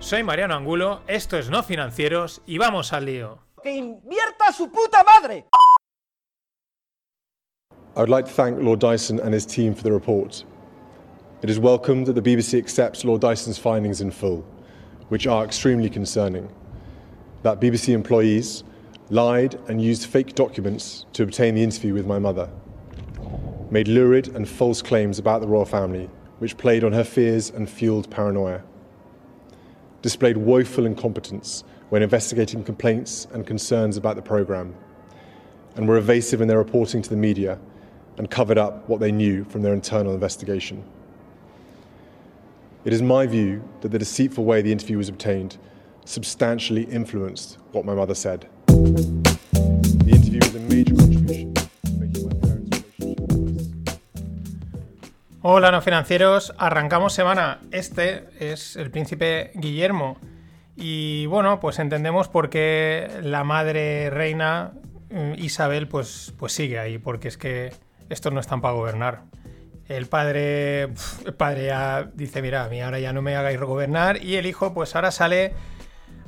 Soy Mariano Angulo, esto es No Financieros y vamos al lío. ¡Que invierta su puta madre! I would like to thank Lord Dyson and his team for the report. It is welcome that the BBC accepts Lord Dyson's findings in full, which are extremely concerning. That BBC employees lied and used fake documents to obtain the interview with my mother, made lurid and false claims about the royal family, which played on her fears and fueled paranoia, displayed woeful incompetence when investigating complaints and concerns about the programme, and were evasive in their reporting to the media and covered up what they knew from their internal investigation. It is my view that the deceitful way the interview was obtained substantially influenced what my mother said. Hola no financieros, arrancamos semana. Este es el príncipe Guillermo. Y bueno, pues entendemos por qué la madre reina mm, Isabel pues, pues sigue ahí, porque es que estos no están para gobernar. El padre, el padre ya dice, mira, a mí ahora ya no me hagáis gobernar. Y el hijo pues ahora sale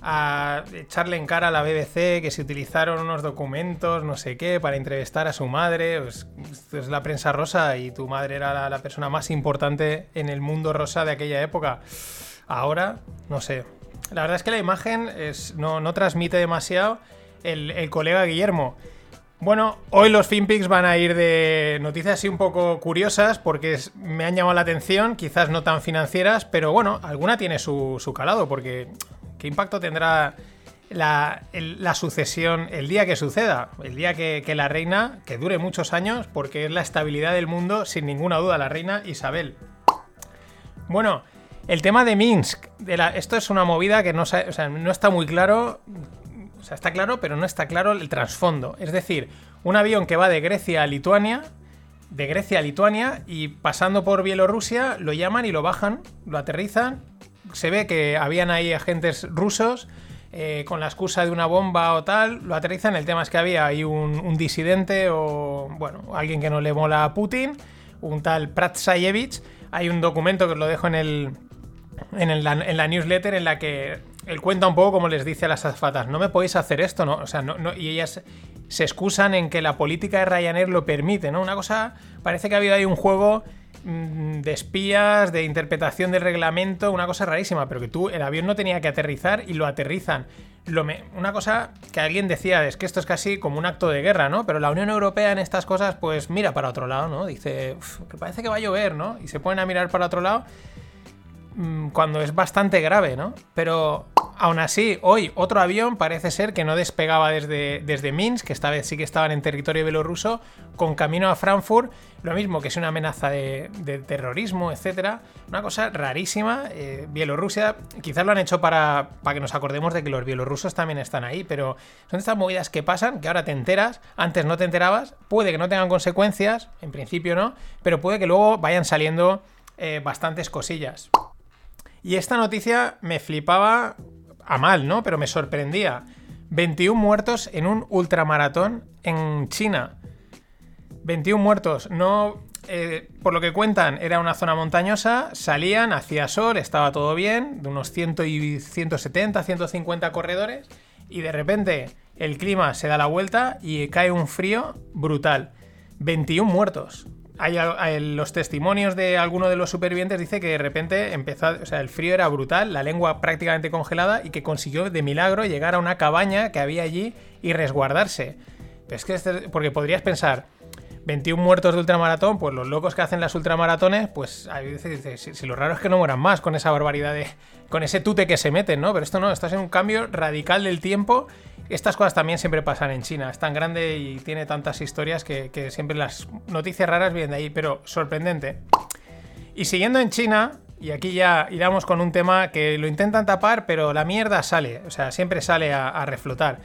a echarle en cara a la BBC que se utilizaron unos documentos, no sé qué, para entrevistar a su madre. Pues, esto es la prensa rosa y tu madre era la, persona más importante en el mundo rosa de aquella época. Ahora, no sé. La verdad es que la imagen es, no, no transmite demasiado el, el colega Guillermo. Bueno, hoy los FinPix van a ir de noticias así un poco curiosas porque me han llamado la atención, quizás no tan financieras, pero bueno, alguna tiene su, su calado porque ¿qué impacto tendrá la, sucesión el día que suceda? El día que, la reina, que dure muchos años porque es la estabilidad del mundo, sin ninguna duda, la reina Isabel. Bueno, el tema de Minsk, esto es una movida que no, no está muy claro. O sea, está claro, pero no está claro el trasfondo. Es decir, un avión que va de Grecia a Lituania, de Grecia a Lituania, y pasando por Bielorrusia, lo llaman y lo bajan, lo aterrizan. Se ve que habían ahí agentes rusos eh, con la excusa de una bomba o tal, lo aterrizan. El tema es que había ahí un, un disidente o, bueno, alguien que no le mola a Putin, un tal Pratsayevich. Hay un documento que os lo dejo en el, en, la newsletter en la que él cuenta un poco como les dice a las azafatas, no me podéis hacer esto, ¿no? O sea, no, no- y ellas se excusan en que la política de Ryanair lo permite, ¿no? Una cosa, parece que ha habido ahí un juego de espías, de interpretación del reglamento, una cosa rarísima, pero que tú, el avión no tenía que aterrizar y lo aterrizan. Una cosa que alguien decía es que esto es casi como un acto de guerra, ¿no? Pero la Unión Europea en estas cosas, pues mira para otro lado, ¿no? Dice, "Uf, que parece que va a llover, ¿no? Y se ponen a mirar para otro lado mm, cuando es bastante grave, ¿no? Pero aún así, hoy otro avión parece ser que no despegaba desde, desde Minsk, que esta vez sí que estaban en territorio bielorruso, con camino a Frankfurt, lo mismo que es una amenaza de, terrorismo, etcétera. Una cosa rarísima. eh, Bielorrusia, quizás lo han hecho para, para que nos acordemos de que los bielorrusos también están ahí, pero son estas movidas que pasan, que ahora te enteras, antes no te enterabas, puede que no tengan consecuencias, en principio no, pero puede que luego vayan saliendo eh, bastantes cosillas. Y esta noticia me flipaba a mal, ¿no? Pero me sorprendía. 21 muertos en un ultramaratón en China. 21 muertos. No. eh, por lo que cuentan, era una zona montañosa, salían, hacía sol, estaba todo bien, de unos 100 y 170, 150 corredores, y de repente el clima se da la vuelta y cae un frío brutal. 21 muertos. Hay, hay- los testimonios de alguno de los supervivientes dice que de repente empezó, o sea, el frío era brutal, la lengua prácticamente congelada y que consiguió de milagro llegar a una cabaña que había allí y resguardarse. Pero es que este- porque podrías pensar, 21 muertos de ultramaratón, pues los locos que hacen las ultramaratones, pues a veces si, si lo raro es que no mueran más con esa barbaridad de. con ese tute que se meten, ¿no? Pero esto no, esto es un cambio radical del tiempo. Estas cosas también siempre pasan en China. Es tan grande y tiene tantas historias que, siempre las noticias raras vienen de ahí, pero sorprendente. Y siguiendo en China, Y aquí ya iremos con un tema que lo intentan tapar, pero la mierda sale, o sea, siempre sale a reflotar.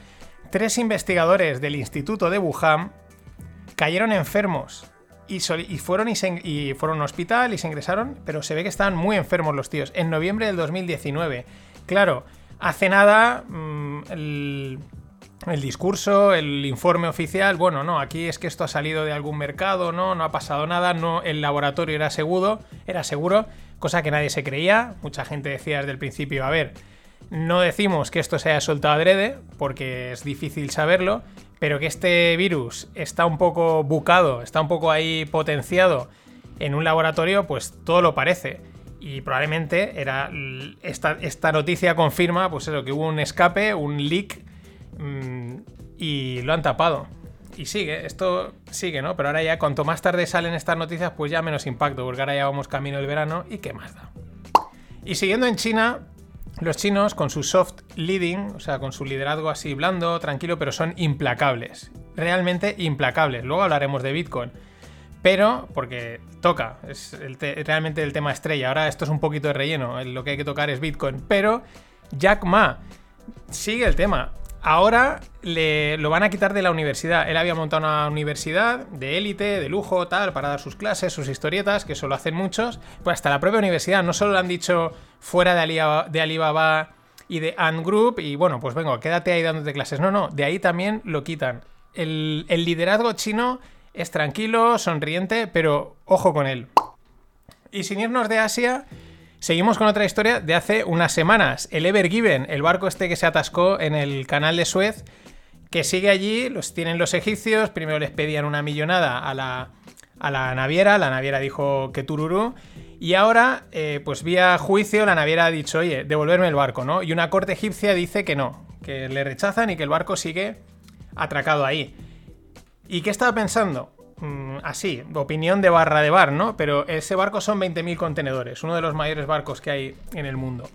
Tres investigadores del Instituto de Wuhan cayeron enfermos y, fueron, y, y fueron a un hospital y se ingresaron, pero se ve que estaban muy enfermos los tíos. En noviembre del 2019. Claro, hace nada mm, el, el discurso, el informe oficial, bueno, no, aquí es que esto ha salido de algún mercado, no, no ha pasado nada, no, el laboratorio era seguro, era seguro, cosa que nadie se creía. Mucha gente decía desde el principio, a ver, no decimos que esto se haya soltado adrede, porque es difícil saberlo, pero que este virus está un poco bucado, está un poco ahí potenciado en un laboratorio, pues todo lo parece. Y probablemente era esta, esta noticia confirma, pues eso, que hubo un escape, un leak, mm, y lo han tapado. Y sigue, esto sigue, ¿no? Pero ahora ya, cuanto más tarde salen estas noticias, pues ya menos impacto, porque ahora ya vamos camino del verano y qué más da. Y siguiendo en China, los chinos con su soft leading, o sea, con su liderazgo así blando, tranquilo, pero son implacables. Realmente implacables. Luego hablaremos de Bitcoin. Pero, porque toca, es realmente el tema estrella. Ahora esto es un poquito de relleno, lo que hay que tocar es Bitcoin. Pero Jack Ma sigue el tema. Ahora le, lo van a quitar de la universidad. Él había montado una universidad de élite, de lujo, tal, para dar sus clases, sus historietas, que eso lo hacen muchos. Pues hasta la propia universidad, no solo le han dicho fuera de Alibaba, y de Ant Group, y bueno, pues vengo, quédate ahí dándote clases. No, no, de ahí también lo quitan. El liderazgo chino es tranquilo, sonriente, pero ojo con él. Y sin irnos de Asia, seguimos con otra historia de hace unas semanas. El Ever Given, el barco este que se atascó en el canal de Suez, que sigue allí, los tienen los egipcios, primero les pedían una millonada a la, a la naviera, la naviera dijo que tururú, y ahora, eh, pues vía juicio, la naviera ha dicho, oye, devolverme el barco, ¿no? Y una corte egipcia dice que no, que le rechazan y que el barco sigue atracado ahí. ¿Y qué estaba pensando? Mm, así, opinión de barra de bar, ¿no? Pero ese barco son 20.000 contenedores, uno de los mayores barcos que hay en el mundo.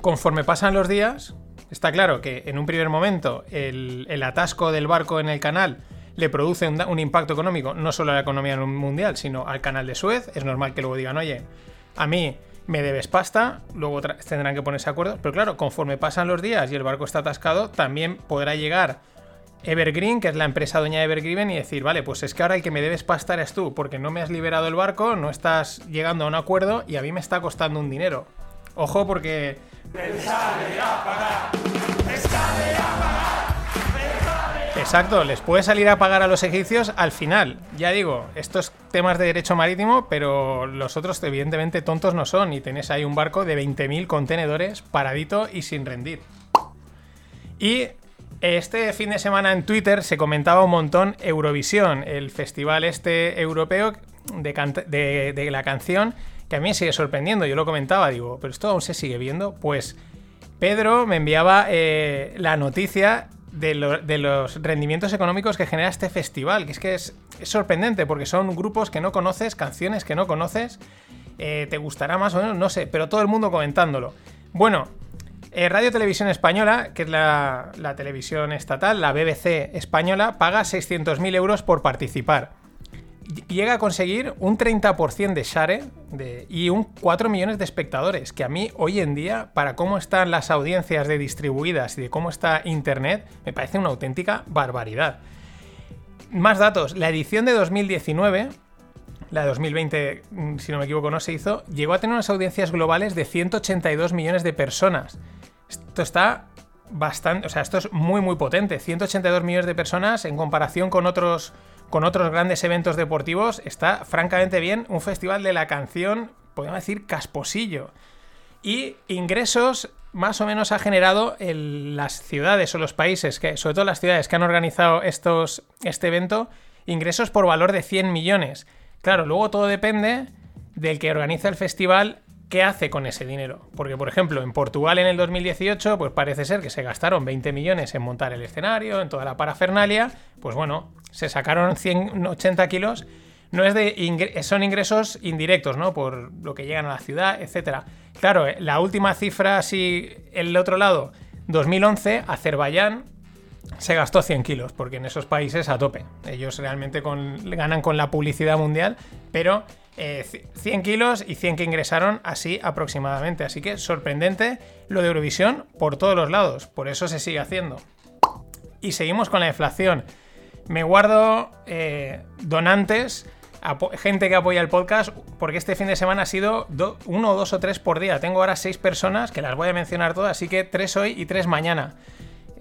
Conforme pasan los días, está claro que en un primer momento el, atasco del barco en el canal le produce un, impacto económico, no solo a la economía mundial, sino al canal de Suez. Es normal que luego digan, oye, a mí me debes pasta, luego tendrán que ponerse de acuerdo. Pero claro, conforme pasan los días y el barco está atascado, también podrá llegar Evergreen, que es la empresa dueña de Evergreen, y decir, vale, pues es que ahora el que me debes pasta eres tú, porque no me has liberado el barco, no estás llegando a un acuerdo y a mí me está costando un dinero. Ojo porque... Exacto, les puede salir a pagar a los egipcios al final. Ya digo, estos temas de derecho marítimo, pero los otros evidentemente tontos no son. Y tenés ahí un barco de 20.000 contenedores paradito y sin rendir. Y este fin de semana en Twitter se comentaba un montón Eurovisión, el festival este europeo de, la canción, que a mí me sigue sorprendiendo. Yo lo comentaba, digo, pero esto aún se sigue viendo. Pues Pedro me enviaba eh, la noticia de, lo- de los rendimientos económicos que genera este festival, que es que es, es sorprendente porque son grupos que no conoces, canciones que no conoces, eh, te gustará más o menos, no sé, pero todo el mundo comentándolo. Bueno, eh, Radio Televisión Española, que es la, televisión estatal, la BBC española, paga 600.000 euros por participar. Ll- Llega a conseguir un 30% de share y un 4 millones de espectadores, que a mí hoy en día, para cómo están las audiencias de distribuidas y de cómo está Internet, me parece una auténtica barbaridad. Más datos, la edición de 2019, la de 2020, mm, si no me equivoco, no se hizo, llegó a tener unas audiencias globales de 182 millones de personas. Esto está bastante, o sea, esto es muy muy potente. 182 millones de personas en comparación con otros con otros grandes eventos deportivos, está francamente bien. Un festival de la canción, podemos decir, casposillo. Y ingresos más o menos ha generado el- las ciudades o los países, que, sobre todo las ciudades que han organizado estos, este evento, ingresos por valor de 100 millones. Claro, luego todo depende del que organiza el festival qué hace con ese dinero. Porque, por ejemplo, en Portugal en el 2018, pues parece ser que se gastaron 20 millones en montar el escenario, en toda la parafernalia. Pues bueno, se sacaron 180 kilos. No es de son ingresos indirectos, ¿no? Por lo que llegan a la ciudad, etcétera. Claro, eh, la última cifra, así, el otro lado, 2011, Azerbaiyán se gastó 100 kilos, porque en esos países a tope. Ellos realmente ganan con la publicidad mundial, pero eh, 100 kilos y 100 que ingresaron así aproximadamente. Así que sorprendente lo de Eurovisión por todos los lados. Por eso se sigue haciendo. Y seguimos con la inflación. Me guardo eh, donantes, gente que apoya el podcast, porque este fin de semana ha sido uno, dos o tres por día. Tengo ahora seis personas que las voy a mencionar todas, así que tres hoy y tres mañana.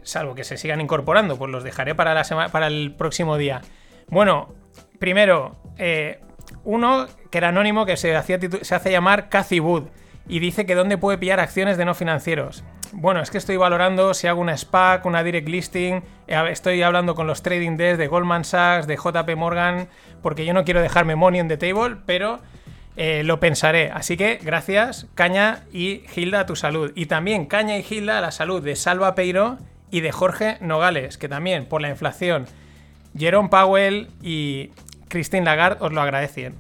Salvo que se sigan incorporando, pues los dejaré para, la para el próximo día. Bueno, primero, eh, uno que era anónimo que se, hacía se hace llamar Cathy Wood y dice que dónde puede pillar acciones de no financieros. Bueno, es que estoy valorando si hago una SPAC, una direct listing, eh, estoy hablando con los trading desks de Goldman Sachs, de JP Morgan, porque yo no quiero dejarme money on the table, pero eh, lo pensaré. Así que gracias, Caña y Hilda, a tu salud. Y también Caña y Hilda a la salud de Salva Peiro y de Jorge Nogales, que también por la inflación, Jerome Powell y Christine Lagarde os lo agradecen.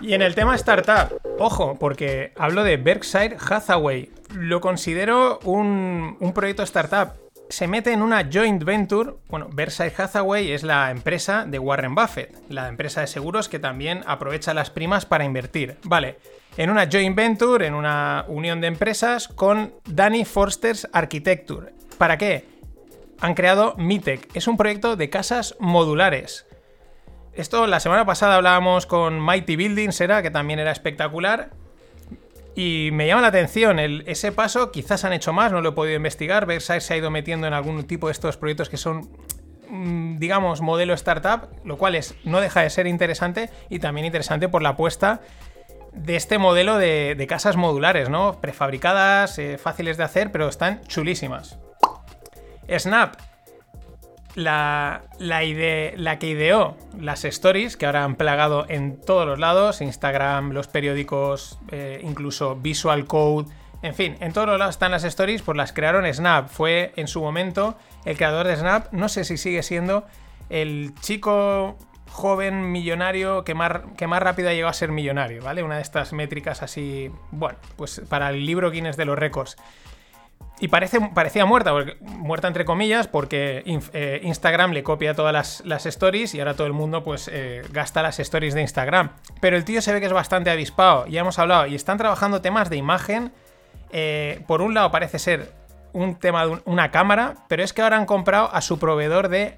Y en el tema startup, ojo, porque hablo de Berkshire Hathaway. Lo considero un, proyecto startup. Se mete en una joint venture. Bueno, Berkshire Hathaway es la empresa de Warren Buffett, la empresa de seguros que también aprovecha las primas para invertir. Vale, en una joint venture, en una unión de empresas con Danny Forster's Architecture. ¿Para qué? Han creado Mitec. Es un proyecto de casas modulares. Esto la semana pasada hablábamos con Mighty Buildings, era que también era espectacular. Y me llama la atención ese paso, quizás han hecho más, no lo he podido investigar. Versailles se ha ido metiendo en algún tipo de estos proyectos que son, mm, digamos, modelo startup, lo cual es, no deja de ser interesante y también interesante por la apuesta de este modelo de, casas modulares, ¿no? Prefabricadas, eh, fáciles de hacer, pero están chulísimas. Snap, la, la, la, que ideó las stories, que ahora han plagado en todos los lados, Instagram, los periódicos, eh, incluso Visual Code, en fin, en todos los lados están las stories, pues las crearon Snap. Fue en su momento el creador de Snap, no sé si sigue siendo el chico joven millonario que más, que más rápido llegado a ser millonario, ¿vale? Una de estas métricas así, bueno, pues para el libro Guinness de los récords. Y parece, parecía muerta, muerta entre comillas, porque eh, Instagram le copia todas las, stories y ahora todo el mundo pues eh, gasta las stories de Instagram. Pero el tío se ve que es bastante avispado, ya hemos hablado, y están trabajando temas de imagen. Eh, por un lado parece ser un tema de una cámara, pero es que ahora han comprado a su proveedor de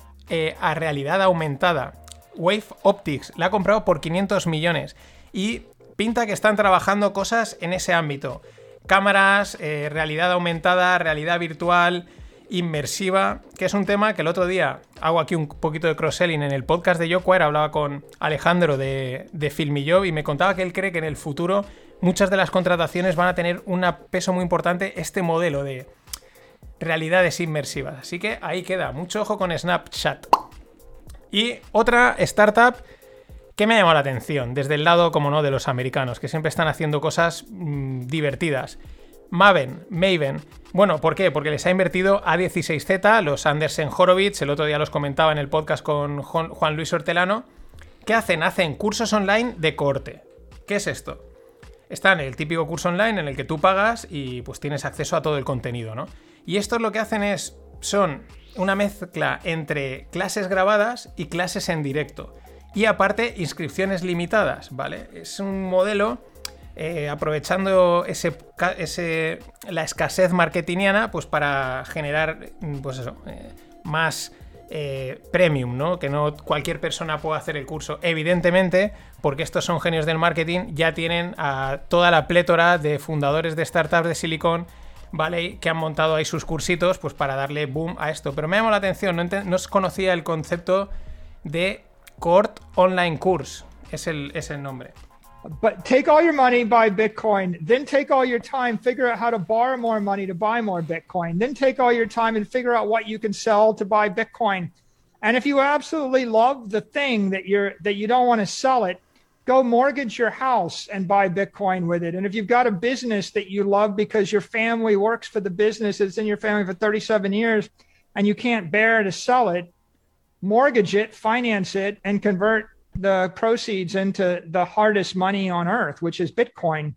a realidad aumentada. Wave Optics, la ha comprado por 500 millones. Y pinta que están trabajando cosas en ese ámbito cámaras, eh, realidad aumentada, realidad virtual, inmersiva, que es un tema que el otro día hago aquí un poquito de cross-selling en el podcast de Yoquire, hablaba con Alejandro de, de Filmillo y me contaba que él cree que en el futuro muchas de las contrataciones van a tener un peso muy importante este modelo de realidades inmersivas. Así que ahí queda, mucho ojo con Snapchat. Y otra startup ¿Qué me ha llamado la atención? Desde el lado, como no, de los americanos, que siempre están haciendo cosas mm, divertidas. Maven, Maven. Bueno, ¿por qué? Porque les ha invertido A16Z, los Andersen Horowitz, el otro día los comentaba en el podcast con Juan Luis Hortelano. ¿Qué hacen? Hacen cursos online de corte. ¿Qué es esto? Están el típico curso online en el que tú pagas y pues tienes acceso a todo el contenido, ¿no? Y estos lo que hacen es, son una mezcla entre clases grabadas y clases en directo. Y aparte, inscripciones limitadas, ¿vale? Es un modelo eh, aprovechando ese, ese, la escasez marketingiana pues para generar pues eso, eh, más eh, premium, ¿no? Que no cualquier persona pueda hacer el curso. Evidentemente, porque estos son genios del marketing, ya tienen a toda la plétora de fundadores de startups de Silicon ¿vale? Que han montado ahí sus cursitos, pues para darle boom a esto. Pero me llamó la atención, no, no conocía el concepto de Court Online Course es el, es el nombre. But take all your money, buy Bitcoin. Then take all your time, figure out how to borrow more money to buy more Bitcoin. Then take all your time and figure out what you can sell to buy Bitcoin. And if you absolutely love the thing that you're that you don't want to sell it, go mortgage your house and buy Bitcoin with it. And if you've got a business that you love because your family works for the business, it's in your family for 37 years, and you can't bear to sell it, mortgage it, finance it, and convert the proceeds into the hardest money on earth, which is Bitcoin.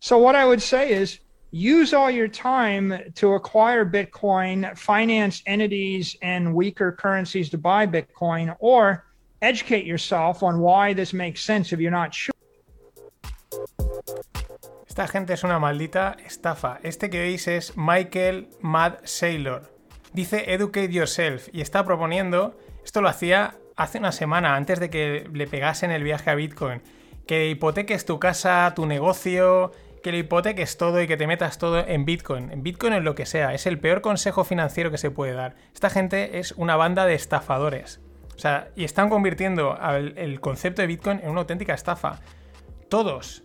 So, what I would say is use all your time to acquire Bitcoin, finance entities and weaker currencies to buy Bitcoin, or educate yourself on why this makes sense if you're not sure. Esta gente es una maldita estafa. Este que veis es Michael Mad Sailor. Dice Educate Yourself y está proponiendo, esto lo hacía hace una semana antes de que le pegasen el viaje a Bitcoin, que hipoteques tu casa, tu negocio, que lo hipoteques todo y que te metas todo en Bitcoin. En Bitcoin en lo que sea. Es el peor consejo financiero que se puede dar. Esta gente es una banda de estafadores. O sea, y están convirtiendo el concepto de Bitcoin en una auténtica estafa. Todos.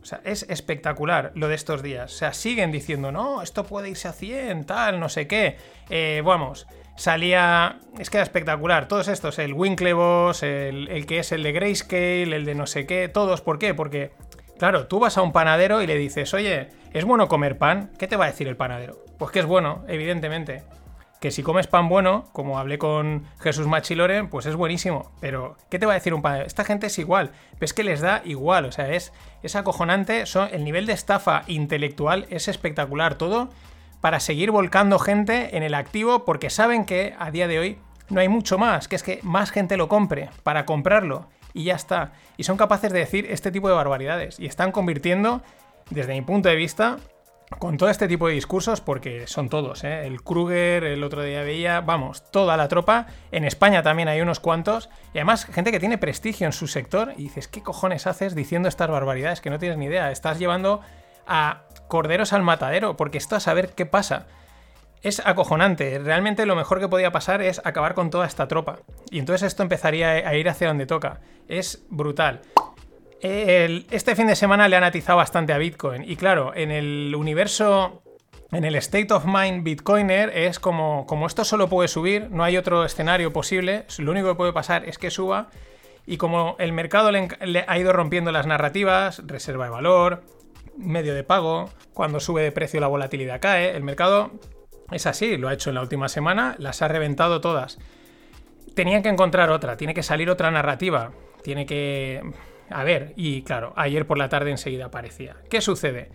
O sea, es espectacular lo de estos días. O sea, siguen diciendo, no, esto puede irse a 100, tal, no sé qué. Eh, vamos, salía. Es que era espectacular. Todos estos, el Winklevoss, el, que es el de Grayscale, el de no sé qué, todos. ¿Por qué? Porque Claro, tú vas a un panadero y le dices, oye, ¿es bueno comer pan? ¿Qué te va a decir el panadero? Pues que es bueno, evidentemente. Que si comes pan bueno, como hablé con Jesús Machiloren, pues es buenísimo. Pero, ¿qué te va a decir un panadero? Esta gente es igual. Ves que les da igual. O sea, es, es acojonante. el nivel de estafa intelectual es espectacular. Todo para seguir volcando gente en el activo porque saben que a día de hoy no hay mucho más. Que es que más gente lo compre para comprarlo y ya está. Y son capaces de decir este tipo de barbaridades. Y están convirtiendo, desde mi punto de vista, con todo este tipo de discursos, porque son todos, ¿eh? el Kruger, el otro día veía, vamos, toda la tropa. En España también hay unos cuantos. Y además, gente que tiene prestigio en su sector. Y dices, ¿qué cojones haces diciendo estas barbaridades que no tienes ni idea? Estás llevando a corderos al matadero, porque esto a saber qué pasa es acojonante. Realmente lo mejor que podía pasar es acabar con toda esta tropa. Y entonces esto empezaría a ir hacia donde toca. Es brutal. este fin de semana le han atizado bastante a Bitcoin. Y claro, en el universo, en el state of mind Bitcoiner, es como, como esto solo puede subir, no hay otro escenario posible. Lo único que puede pasar es que suba. Y como el mercado le, le ha ido rompiendo las narrativas, reserva de valor, medio de pago, cuando sube de precio la volatilidad cae, el mercado es así, lo ha hecho en la última semana, las ha reventado todas. Tenían que encontrar otra, tiene que salir otra narrativa, tiene que... A ver, y claro, ayer por la tarde enseguida aparecía. ¿Qué sucede?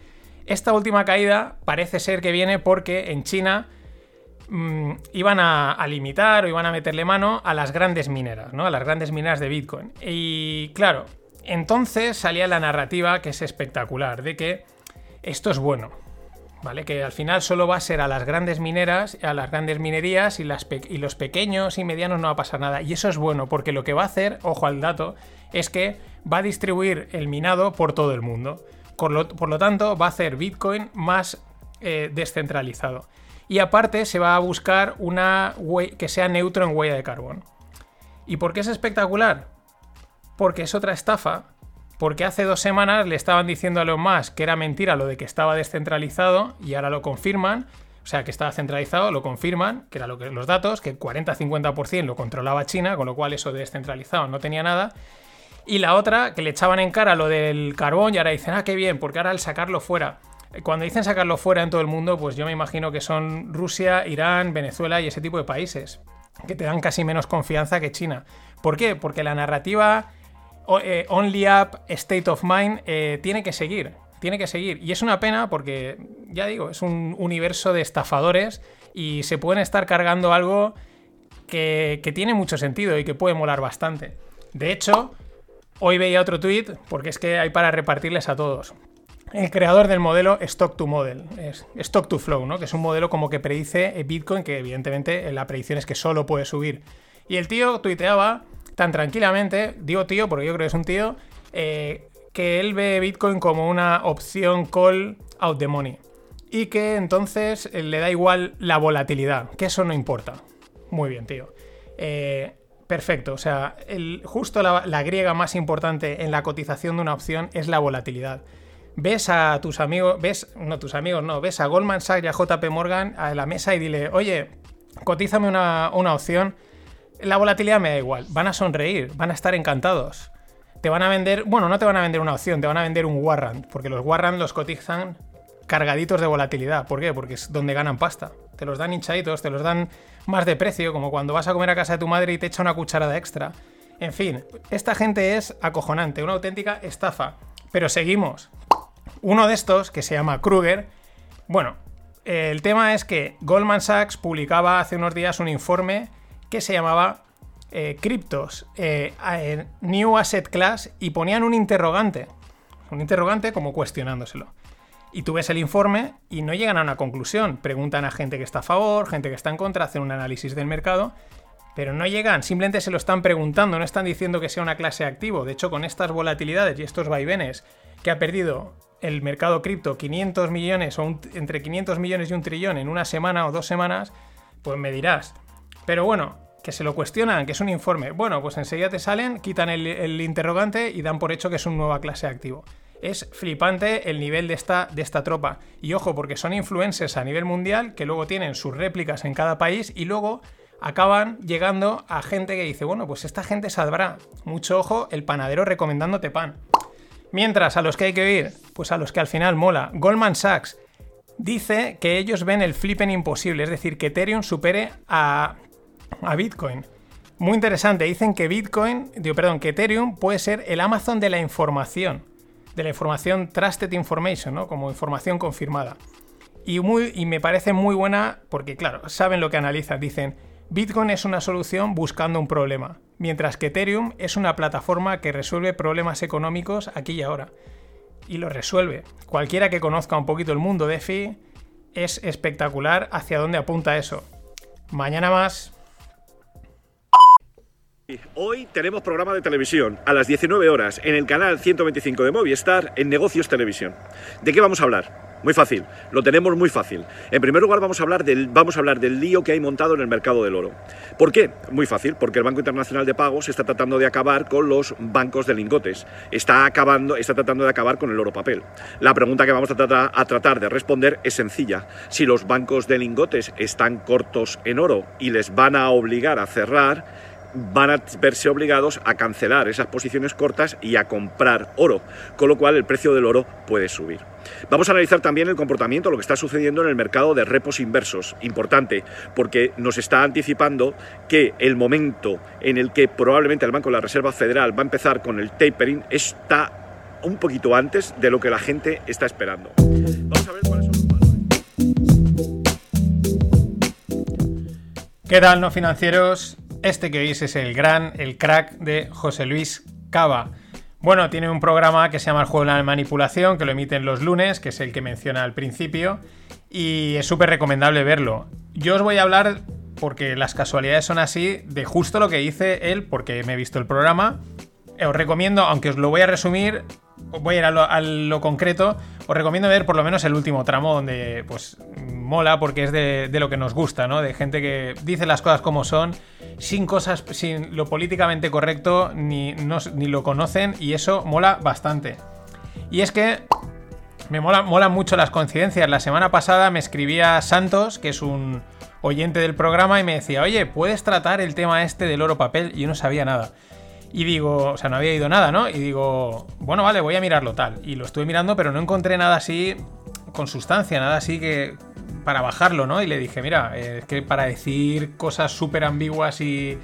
Esta última caída parece ser que viene porque en China mm, iban a, a, limitar o iban a meterle mano a las grandes mineras, ¿no? A las grandes mineras de Bitcoin. Y claro, entonces salía la narrativa que es espectacular, de que esto es bueno. ¿vale? Que al final solo va a ser a las grandes mineras, a las grandes minerías y, los pequeños y medianos no va a pasar nada. Y eso es bueno, porque lo que va a hacer, ojo al dato, es que va a distribuir el minado por todo el mundo. Por lo, tanto, va a hacer Bitcoin más eh, descentralizado. Y aparte se va a buscar una que sea neutro en huella de carbón. ¿Y por qué es espectacular? Porque es otra estafa porque hace dos semanas le estaban diciendo a Elon Musk que era mentira lo de que estaba descentralizado y ahora lo confirman. O sea, que estaba centralizado, lo confirman, que era lo los datos, que 40-50% lo controlaba China, con lo cual eso de descentralizado no tenía nada. Y la otra, que le echaban en cara lo del carbón y ahora dicen, ah, qué bien, porque ahora al sacarlo fuera. Cuando dicen sacarlo fuera en todo el mundo, pues yo me imagino que son Rusia, Irán, Venezuela y ese tipo de países, que te dan casi menos confianza que China. ¿Por qué? Porque la narrativa eh, Only Up State of Mind eh, tiene que seguir. Tiene que seguir. Y es una pena porque, ya digo, es un universo de estafadores y se pueden estar cargando algo que, tiene mucho sentido y que puede molar bastante. De hecho, hoy veía otro tweet porque es que hay para repartirles a todos. El creador del modelo Stock to Model, Stock to Flow, ¿no? que es un modelo como que predice Bitcoin, que evidentemente la predicción es que solo puede subir. Y el tío tuiteaba tan tranquilamente, digo tío porque yo creo que es un tío, eh, que él ve Bitcoin como una opción call out the money. Y que entonces eh, le da igual la volatilidad, que eso no importa. Muy bien, tío. Eh, perfecto, o sea, justo la, la, griega más importante en la cotización de una opción es la volatilidad. Ves a tus amigos, ves, no tus amigos, no, ves a Goldman Sachs y a JP Morgan a la mesa y dile, oye, cotízame una, una opción la volatilidad me da igual. Van a sonreír, van a estar encantados. Te van a vender, bueno, no te van a vender una opción, te van a vender un warrant, porque los warrants los cotizan cargaditos de volatilidad. ¿Por qué? Porque es donde ganan pasta. Te los dan hinchaditos, te los dan más de precio, como cuando vas a comer a casa de tu madre y te echa una cucharada extra. En fin, esta gente es acojonante, una auténtica estafa. Pero seguimos. Uno de estos, que se llama Kruger, Bueno, el tema es que Goldman Sachs publicaba hace unos días un informe que se llamaba eh, Criptos, eh, eh, New Asset Class, y ponían un interrogante. Un interrogante como cuestionándoselo. Y tú ves el informe y no llegan a una conclusión. Preguntan a gente que está a favor, gente que está en contra, hacen un análisis del mercado, pero no llegan, simplemente se lo están preguntando, no están diciendo que sea una clase activo. De hecho, con estas volatilidades y estos vaivenes que ha perdido el mercado cripto 500 millones o entre 500 millones y un trillón en una semana o dos semanas, pues me dirás. Pero bueno, que se lo cuestionan, que es un informe. Bueno, pues enseguida te salen, quitan el, interrogante y dan por hecho que es una nueva clase activo. Es flipante el nivel de esta, de esta tropa. Y ojo, porque son influencers a nivel mundial que luego tienen sus réplicas en cada país y luego acaban llegando a gente que dice, bueno, pues esta gente sabrá. Mucho ojo, el panadero recomendándote pan. Mientras, a los que hay que oír, pues a los que al final mola. Goldman Sachs dice que ellos ven el flipen imposible, es decir, que Ethereum supere a, a Bitcoin. Muy interesante, dicen que Bitcoin, digo, perdón, que Ethereum puede ser el Amazon de la información, de la información Trusted Information, ¿no? Como información confirmada. Y, muy, y me parece muy buena porque, claro, saben lo que analizan. Dicen, Bitcoin es una solución buscando un problema, mientras que Ethereum es una plataforma que resuelve problemas económicos aquí y ahora. Y lo resuelve. Cualquiera que conozca un poquito el mundo de FI es espectacular hacia dónde apunta eso. Mañana más. Hoy tenemos programa de televisión a las 19 horas en el canal 125 de Movistar en Negocios Televisión. ¿De qué vamos a hablar? Muy fácil, lo tenemos muy fácil. En primer lugar vamos a hablar del, vamos a hablar del lío que hay montado en el mercado del oro. ¿Por qué? Muy fácil, porque el Banco Internacional de Pagos está tratando de acabar con los bancos de lingotes. Está, acabando, está tratando de acabar con el oro papel. La pregunta que vamos a a tratar de responder es sencilla. Si los bancos de lingotes están cortos en oro y les van a obligar a cerrar, van a verse obligados a cancelar esas posiciones cortas y a comprar oro, con lo cual el precio del oro puede subir. Vamos a analizar también el comportamiento, lo que está sucediendo en el mercado de repos inversos, importante, porque nos está anticipando que el momento en el que probablemente el Banco de la Reserva Federal va a empezar con el tapering está un poquito antes de lo que la gente está esperando. Vamos a ver cuáles son ¿Qué tal, no financieros? Este que oís es el gran, el crack de José Luis Cava. Bueno, tiene un programa que se llama El juego de la manipulación, que lo emiten los lunes, que es el que menciona al principio, y es súper recomendable verlo. Yo os voy a hablar, porque las casualidades son así, de justo lo que dice él, porque me he visto el programa. Os recomiendo, aunque os lo voy a resumir, voy a ir a lo, concreto, os recomiendo ver por lo menos el último tramo donde pues mola porque es de, lo que nos gusta, ¿no? De gente que dice las cosas como son, sin cosas, sin lo políticamente correcto, ni, ni lo conocen y eso mola bastante. Y es que me mola, molan mucho las coincidencias. La semana pasada me escribía Santos, que es un oyente del programa, y me decía, oye, ¿puedes tratar el tema este del oro papel? Y yo no sabía nada. Y digo, o sea, no había ido nada, ¿no? Y digo, bueno, vale, voy a mirarlo tal. Y lo estuve mirando, pero no encontré nada así con sustancia, nada así que para bajarlo, ¿no? Y le dije, mira, es que para decir cosas súper ambiguas y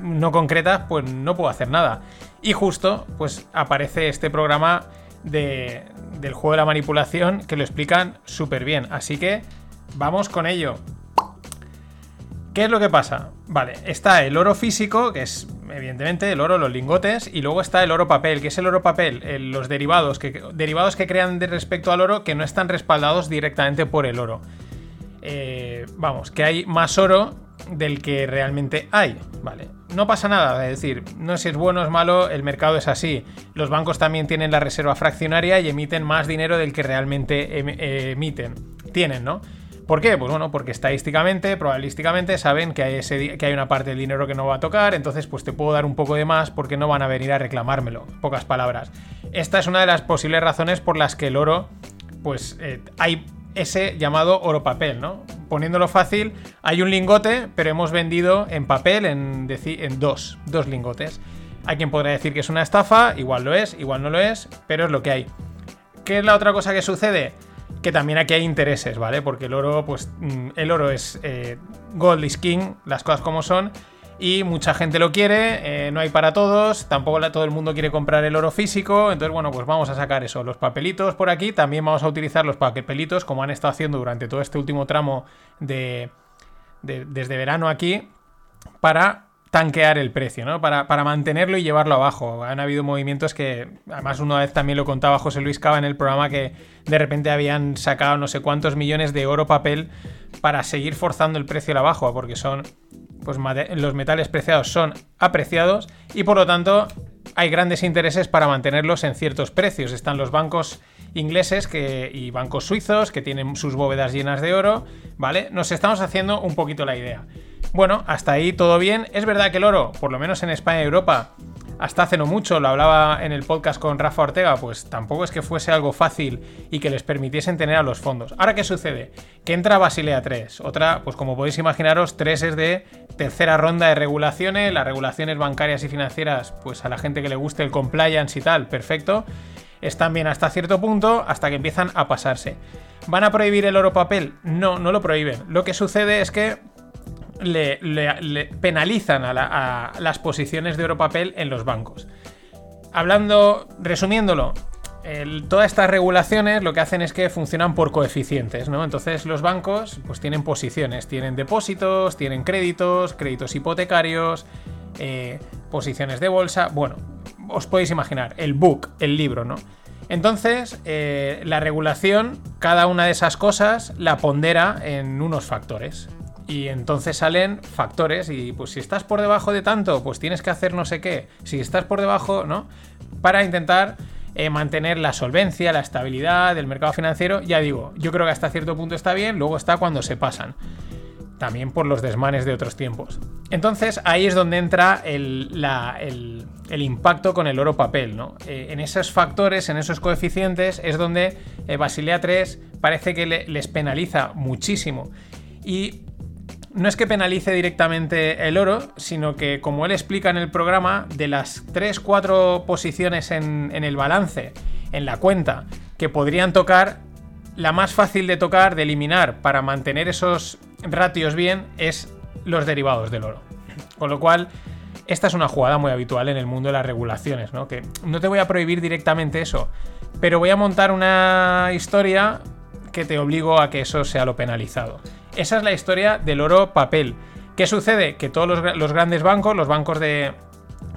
no concretas, pues no puedo hacer nada. Y justo, pues aparece este programa de, del juego de la manipulación que lo explican súper bien. Así que vamos con ello. ¿Qué es lo que pasa? Vale, está el oro físico, que es evidentemente el oro, los lingotes, y luego está el oro papel, que es el oro papel, los derivados que, derivados que crean de respecto al oro que no están respaldados directamente por el oro. Eh, vamos, que hay más oro del que realmente hay, ¿vale? No pasa nada, es decir, no sé si es bueno o es malo, el mercado es así. Los bancos también tienen la reserva fraccionaria y emiten más dinero del que realmente em, emiten. Tienen, ¿no? ¿Por qué? Pues bueno, porque estadísticamente, probabilísticamente saben que hay, que hay una parte del dinero que no va a tocar, entonces pues te puedo dar un poco de más porque no van a venir a reclamármelo, pocas palabras. Esta es una de las posibles razones por las que el oro, pues eh, hay ese llamado oro papel, ¿no? Poniéndolo fácil, hay un lingote, pero hemos vendido en papel en, en dos, dos lingotes. Hay quien podrá decir que es una estafa, igual lo es, igual no lo es, pero es lo que hay. ¿Qué es la otra cosa que sucede? Que también aquí hay intereses, ¿vale? Porque el oro, pues mm, el oro es eh, gold is king, las cosas como son, y mucha gente lo quiere, eh, no hay para todos, tampoco la- todo el mundo quiere comprar el oro físico, entonces bueno, pues vamos a sacar eso, los papelitos por aquí, también vamos a utilizar los papelitos como han estado haciendo durante todo este último tramo de, de- desde verano aquí para tanquear el precio, ¿no? Para, para mantenerlo y llevarlo abajo. Han habido movimientos que, además una vez también lo contaba José Luis Cava en el programa, que de repente habían sacado no sé cuántos millones de oro papel para seguir forzando el precio a la baja, porque son, pues los metales preciados son apreciados y por lo tanto hay grandes intereses para mantenerlos en ciertos precios. Están los bancos ingleses que, y bancos suizos que tienen sus bóvedas llenas de oro, ¿vale? Nos estamos haciendo un poquito la idea. Bueno, hasta ahí todo bien. Es verdad que el oro, por lo menos en España y Europa, hasta hace no mucho, lo hablaba en el podcast con Rafa Ortega, pues tampoco es que fuese algo fácil y que les permitiesen tener a los fondos. Ahora, ¿qué sucede? Que entra Basilea 3. Otra, pues como podéis imaginaros, 3 es de tercera ronda de regulaciones, las regulaciones bancarias y financieras, pues a la gente que le guste el compliance y tal, perfecto. Están bien hasta cierto punto, hasta que empiezan a pasarse. ¿Van a prohibir el oro papel? No, no lo prohíben. Lo que sucede es que le, penalizan a, la- a las posiciones de oro papel en los bancos. Hablando, resumiéndolo, todas estas regulaciones lo que hacen es que funcionan por coeficientes, ¿no? Entonces los bancos pues tienen posiciones, tienen depósitos, tienen créditos, créditos hipotecarios, eh, posiciones de bolsa, bueno, os podéis imaginar, el book, el libro, ¿no? Entonces, eh, la regulación, cada una de esas cosas la pondera en unos factores. Y entonces salen factores y pues si estás por debajo de tanto, pues tienes que hacer no sé qué. Si estás por debajo, ¿no? Para intentar eh, mantener la solvencia, la estabilidad del mercado financiero. Ya digo, yo creo que hasta cierto punto está bien, luego está cuando se pasan. También por los desmanes de otros tiempos. Entonces ahí es donde entra el, el- impacto con el oro papel, ¿no? Eh, en esos factores, en esos coeficientes, es donde eh, Basilea 3 parece que le- les penaliza muchísimo. Y no es que penalice directamente el oro, sino que, como él explica en el programa, de las 3-4 posiciones en, el balance, en la cuenta, que podrían tocar, la más fácil de tocar, de eliminar para mantener esos ratios bien, es los derivados del oro. Con lo cual, esta es una jugada muy habitual en el mundo de las regulaciones, ¿no? Que no te voy a prohibir directamente eso, pero voy a montar una historia que te obligo a que eso sea lo penalizado. Esa es la historia del oro papel. ¿Qué sucede? Que todos los, gra- los grandes bancos, los bancos de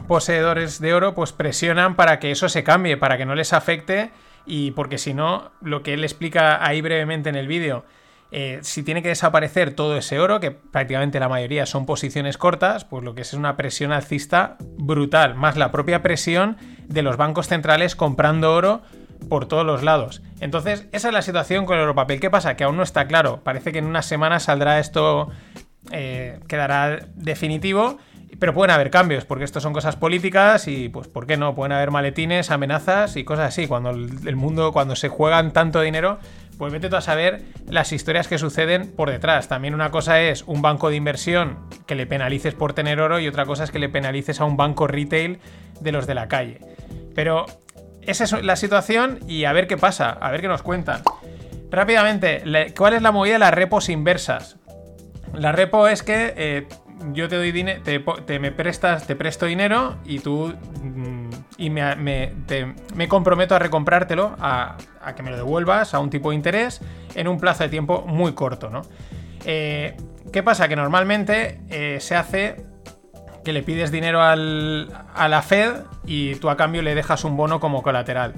poseedores de oro, pues presionan para que eso se cambie, para que no les afecte y porque si no, lo que él explica ahí brevemente en el vídeo, eh, si tiene que desaparecer todo ese oro, que prácticamente la mayoría son posiciones cortas, pues lo que es una presión alcista brutal, más la propia presión de los bancos centrales comprando oro por todos los lados. Entonces, esa es la situación con el europapel. ¿Qué pasa? Que aún no está claro. Parece que en unas semanas saldrá esto, eh, quedará definitivo, pero pueden haber cambios, porque esto son cosas políticas y, pues, ¿por qué no? Pueden haber maletines, amenazas y cosas así. Cuando el, mundo, cuando se juegan tanto dinero, pues vete tú a saber las historias que suceden por detrás. También una cosa es un banco de inversión que le penalices por tener oro y otra cosa es que le penalices a un banco retail de los de la calle. Pero esa es la situación y a ver qué pasa, a ver qué nos cuentan. Rápidamente, ¿cuál es la movida de las repos inversas? La repo es que eh, yo te doy dinero, te, me prestas, te presto dinero y tú mm, y me, me- te- me comprometo a recomprártelo, a, a que me lo devuelvas a un tipo de interés en un plazo de tiempo muy corto, ¿no? Eh, ¿Qué pasa? Que normalmente eh, se hace que le pides dinero al- a la Fed y tú a cambio le dejas un bono como colateral.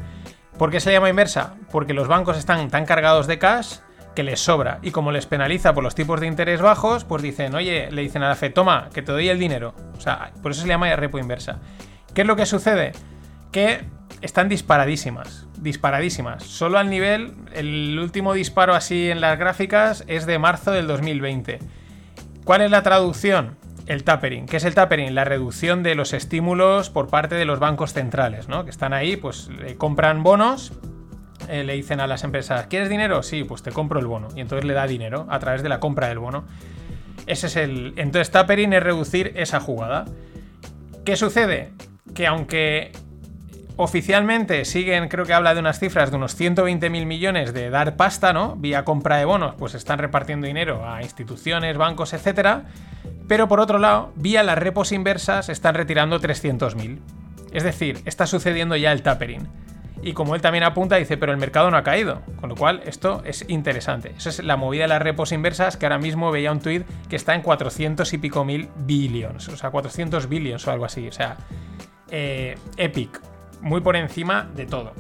¿Por qué se llama inversa? Porque los bancos están tan cargados de cash que les sobra. Y como les penaliza por los tipos de interés bajos, pues dicen, oye, le dicen a la Fed, toma, que te doy el dinero. O sea, por eso se le llama repo inversa. ¿Qué es lo que sucede? Que están disparadísimas. Disparadísimas. Solo al nivel, el último disparo así en las gráficas es de marzo del 2020. ¿Cuál es la traducción? El tapering. ¿Qué es el tapering? La reducción de los estímulos por parte de los bancos centrales, ¿no? Que están ahí, pues le compran bonos, eh, le dicen a las empresas, ¿quieres dinero? Sí, pues te compro el bono. Y entonces le da dinero a través de la compra del bono. Ese es el. Entonces, tapering es reducir esa jugada. ¿Qué sucede? Que aunque Oficialmente siguen, creo que habla de unas cifras de unos 120.000 millones de dar pasta, ¿no? Vía compra de bonos, pues están repartiendo dinero a instituciones, bancos, etcétera. Pero por otro lado, vía las repos inversas están retirando 300.000. Es decir, está sucediendo ya el tapering. Y como él también apunta, dice, pero el mercado no ha caído. Con lo cual, esto es interesante. Eso es la movida de las repos inversas, que ahora mismo veía un tweet que está en 400 y pico mil billions. O sea, 400 billions o algo así. O sea, eh, epic muy por encima de todo.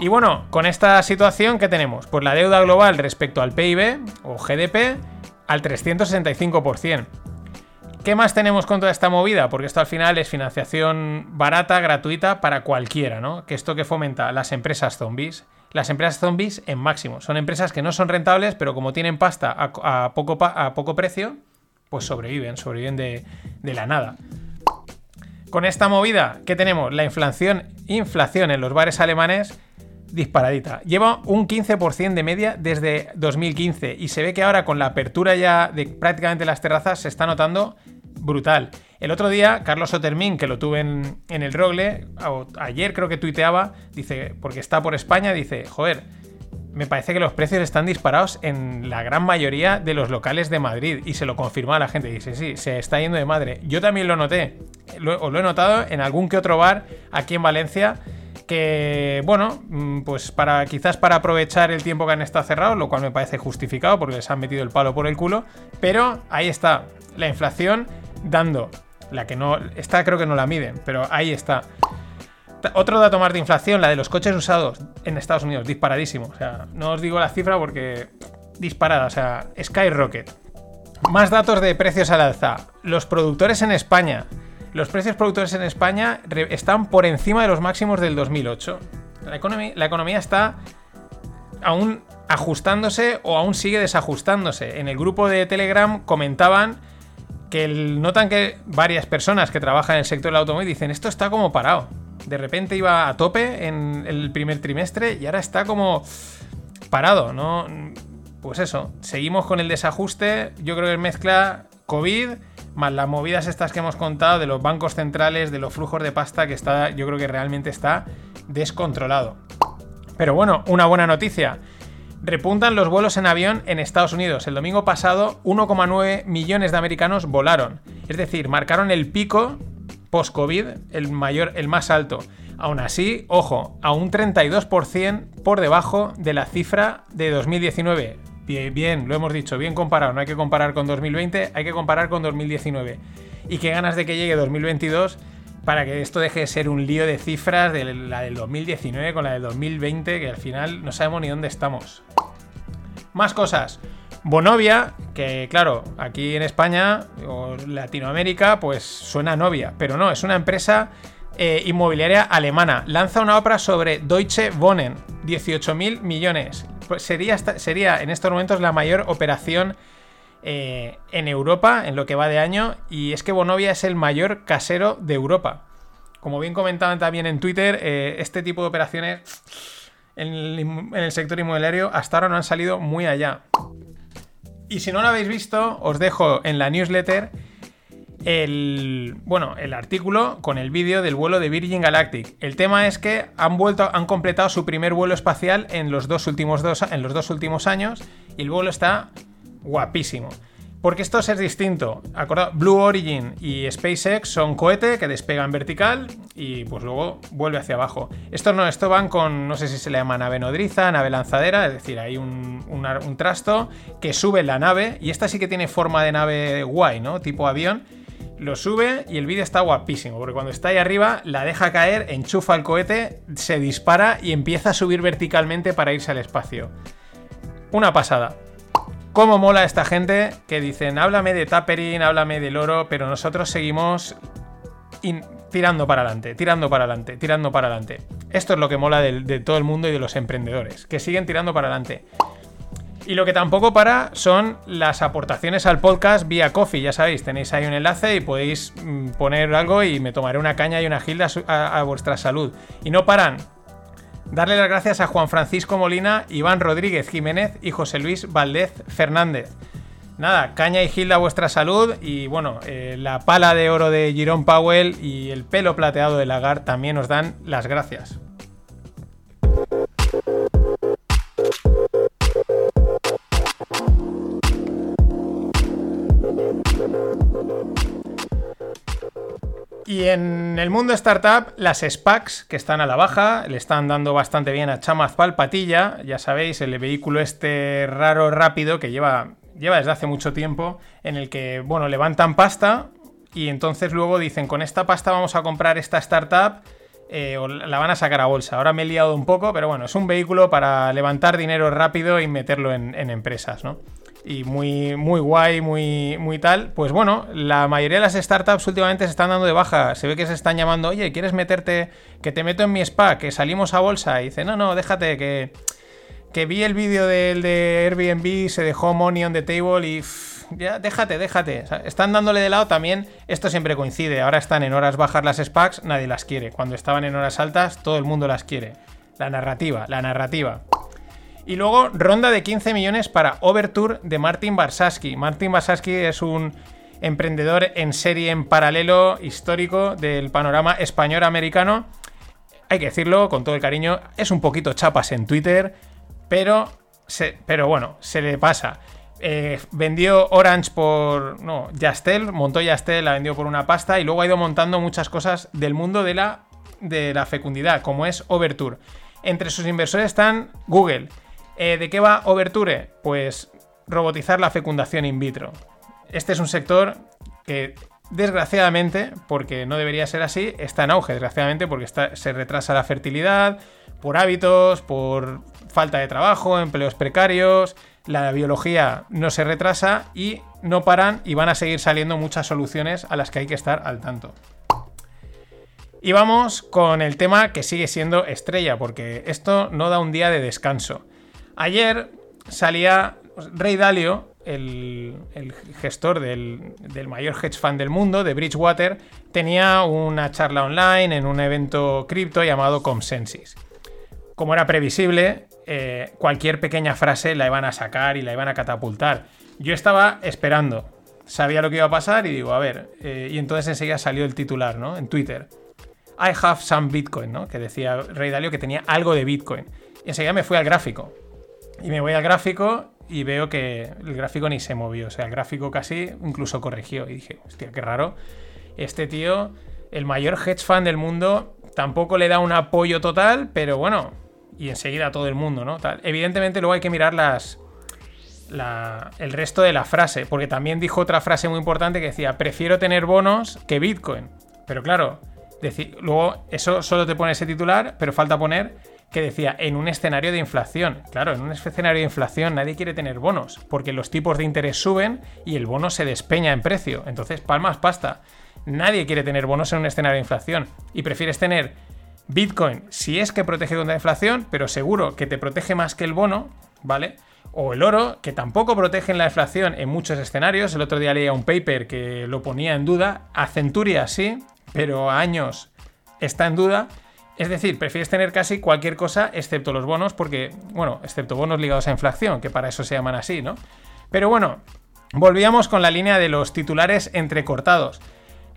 Y bueno, con esta situación, ¿qué tenemos? Pues la deuda global respecto al PIB o GDP al 365%. ¿Qué más tenemos con toda esta movida? Porque esto al final es financiación barata, gratuita para cualquiera, ¿no? Que esto que fomenta las empresas zombies. Las empresas zombies en máximo. Son empresas que no son rentables, pero como tienen pasta a, poco, a poco, precio, pues sobreviven, sobreviven de, de la nada. Con esta movida, ¿qué tenemos? La inflación, inflación en los bares alemanes disparadita. Lleva un 15% de media desde 2015 y se ve que ahora con la apertura ya de prácticamente las terrazas se está notando brutal. El otro día, Carlos Otermin, que lo tuve en, en el Rogle, ayer creo que tuiteaba, dice, porque está por España, dice, joder, me parece que los precios están disparados en la gran mayoría de los locales de Madrid y se lo confirma la gente. Dice, sí, se está yendo de madre. Yo también lo noté, o lo he notado en algún que otro bar aquí en Valencia que, bueno, mm, pues para quizás para aprovechar el tiempo que han estado cerrados, lo cual me parece justificado porque les han metido el palo por el culo, pero ahí está, la inflación dando, la que no, esta creo que no la miden, pero ahí está. Otro dato más de inflación, la de los coches usados en Estados Unidos, disparadísimo. O sea, no os digo la cifra porque disparada, o sea, skyrocket. Más datos de precios al alza. Los productores en España. Los precios productores en España están por encima de los máximos del 2008. La economía, la economía está aún ajustándose o aún sigue desajustándose. En el grupo de Telegram comentaban que notan que varias personas que trabajan en el sector del automóvil dicen esto está como parado de repente iba a tope en el primer trimestre y ahora está como parado, ¿no? Pues eso, seguimos con el desajuste, yo creo que mezcla COVID más las movidas estas que hemos contado de los bancos centrales, de los flujos de pasta que está, yo creo que realmente está descontrolado. Pero bueno, una buena noticia. Repuntan los vuelos en avión en Estados Unidos. El domingo pasado 1,9 millones de americanos volaron. Es decir, marcaron el pico post-COVID el mayor, el más alto. Aún así, ojo, a un 32% por debajo de la cifra de 2019. Bien, bien, lo hemos dicho, bien comparado. No hay que comparar con 2020, hay que comparar con 2019. Y qué ganas de que llegue 2022 para que esto deje de ser un lío de cifras de la del 2019 con la del 2020, que al final no sabemos ni dónde estamos. Más cosas. Bonovia, que claro, aquí en España o Latinoamérica, pues suena novia, pero no, es una empresa eh, inmobiliaria alemana. Lanza una obra sobre Deutsche Wohnen, 18.000 millones. Pues sería, sería en estos momentos la mayor operación eh, en Europa en lo que va de año, y es que Bonovia es el mayor casero de Europa. Como bien comentaban también en Twitter, eh, este tipo de operaciones en el sector inmobiliario hasta ahora no han salido muy allá. Y si no lo habéis visto, os dejo en la newsletter el, bueno, el artículo con el vídeo del vuelo de Virgin Galactic. El tema es que han vuelto, han completado su primer vuelo espacial en los dos últimos, dos, en los dos últimos años y el vuelo está guapísimo. Porque esto es distinto. Acordad, Blue Origin y SpaceX son cohete que despegan vertical y pues luego vuelve hacia abajo. Esto no, esto van con, no sé si se le llama nave nodriza, nave lanzadera, es decir, hay un, un trasto que sube la nave y esta sí que tiene forma de nave guay, ¿no? Tipo avión. Lo sube y el vídeo está guapísimo, porque cuando está ahí arriba la deja caer, enchufa el cohete, se dispara y empieza a subir verticalmente para irse al espacio. Una pasada. ¿Cómo mola esta gente que dicen, háblame de tapering, háblame del oro, pero nosotros seguimos tirando para adelante, tirando para adelante, tirando para adelante? Esto es lo que mola de, todo el mundo y de los emprendedores, que siguen tirando para adelante. Y lo que tampoco para son las aportaciones al podcast vía Coffee, ya sabéis, tenéis ahí un enlace y podéis mm, poner algo y me tomaré una caña y una gilda a vuestra salud. Y no paran, Darle las gracias a Juan Francisco Molina, Iván Rodríguez Jiménez y José Luis Valdez Fernández. Nada, caña y gilda vuestra salud y bueno, eh, la pala de oro de Jerome Powell y el pelo plateado de Lagarde también nos dan las gracias. Y en el mundo startup, las SPACs, que están a la baja, le están dando bastante bien a Chamaz Palpatilla, ya sabéis, el vehículo este raro, rápido, que lleva, lleva desde hace mucho tiempo, en el que, bueno, levantan pasta y entonces luego dicen, con esta pasta vamos a comprar esta startup eh, o la van a sacar a bolsa. Ahora me he liado un poco, pero bueno, es un vehículo para levantar dinero rápido y meterlo en empresas, ¿no? Y muy, muy guay, muy, muy tal, pues bueno, la mayoría de las startups últimamente se están dando de baja. Se ve que se están llamando, oye, ¿quieres meterte? Que te meto en mi spa, que salimos a bolsa. Y dice, no, no, déjate, que, que vi el vídeo del de Airbnb, se dejó money on the table y ya, déjate, déjate. están dándole de lado también, esto siempre coincide. Ahora están en horas bajas las SPACs, nadie las quiere. Cuando estaban en horas altas, todo el mundo las quiere. La narrativa, la narrativa. Y luego ronda de 15 millones para Overture de Martin Barsaski. Martin Barsaski es un emprendedor en serie en paralelo histórico del panorama español-americano. Hay que decirlo con todo el cariño, es un poquito chapas en Twitter, pero, pero bueno, se le pasa. Eh, vendió Orange por. No, Yastel, montó Yastel, la vendió por una pasta y luego ha ido montando muchas cosas del mundo de la, de la fecundidad, como es Overture. Entre sus inversores están Google, eh, ¿De qué va Overture? Pues robotizar la fecundación in vitro. Este es un sector que desgraciadamente, porque no debería ser así, está en auge, desgraciadamente, porque se retrasa la fertilidad por hábitos, por falta de trabajo, empleos precarios, la biología no se retrasa y no paran y van a seguir saliendo muchas soluciones a las que hay que estar al tanto. Y vamos con el tema que sigue siendo estrella, porque esto no da un día de descanso. Ayer salía Ray Dalio, el, gestor del, mayor hedge fund del mundo, de Bridgewater, tenía una charla online en un evento cripto llamado Consensus. Como era previsible, eh, cualquier pequeña frase la iban a sacar y la iban a catapultar. Yo estaba esperando, sabía lo que iba a pasar y digo, a ver, eh, y entonces enseguida salió el titular, ¿no? En Twitter. I have some Bitcoin, ¿no? Que decía Ray Dalio que tenía algo de Bitcoin. Y enseguida me fui al gráfico. Y me voy al gráfico y veo que el gráfico ni se movió. O sea, el gráfico casi incluso corrigió. Y dije, hostia, qué raro. Este tío, el mayor hedge fund del mundo, tampoco le da un apoyo total, pero bueno. Y enseguida a todo el mundo, ¿no? Evidentemente, luego hay que mirar las. el resto de la frase. Porque también dijo otra frase muy importante que decía: prefiero tener bonos que Bitcoin. Pero claro, decir, luego eso solo te pone ese titular, pero falta poner que decía, en un escenario de inflación. Claro, en un escenario de inflación nadie quiere tener bonos, porque los tipos de interés suben y el bono se despeña en precio. Entonces, palmas pasta. Nadie quiere tener bonos en un escenario de inflación. Y prefieres tener Bitcoin si es que protege contra la inflación, pero seguro que te protege más que el bono, ¿vale? O el oro, que tampoco protege en la inflación en muchos escenarios. El otro día leía un paper que lo ponía en duda. A Centuria sí, pero a años está en duda. Es decir, prefieres tener casi cualquier cosa excepto los bonos, porque, bueno, excepto bonos ligados a inflación, que para eso se llaman así, ¿no? Pero bueno, volvíamos con la línea de los titulares entrecortados.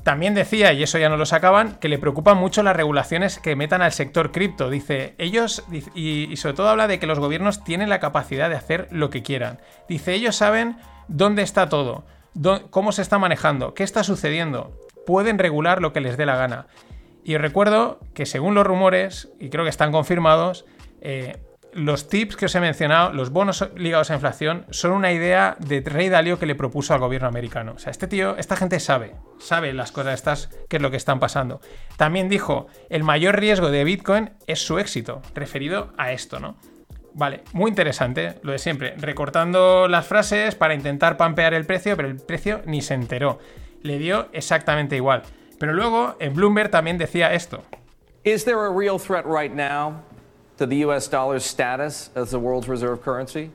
También decía, y eso ya no lo sacaban, que le preocupan mucho las regulaciones que metan al sector cripto. Dice, ellos, y, sobre todo habla de que los gobiernos tienen la capacidad de hacer lo que quieran. Dice, ellos saben dónde está todo, cómo se está manejando, qué está sucediendo. Pueden regular lo que les dé la gana. Y recuerdo que según los rumores, y creo que están confirmados, eh, los tips que os he mencionado, los bonos ligados a inflación, son una idea de Rey Dalio que le propuso al gobierno americano. O sea, este tío, esta gente sabe, sabe las cosas estas, qué es lo que están pasando. También dijo, el mayor riesgo de Bitcoin es su éxito, referido a esto, ¿no? Vale, muy interesante, lo de siempre, recortando las frases para intentar pampear el precio, pero el precio ni se enteró. Le dio exactamente igual. Pero luego en Bloomberg también decía esto. Is there a real threat right now to the US dollar's status as the world's reserve currency?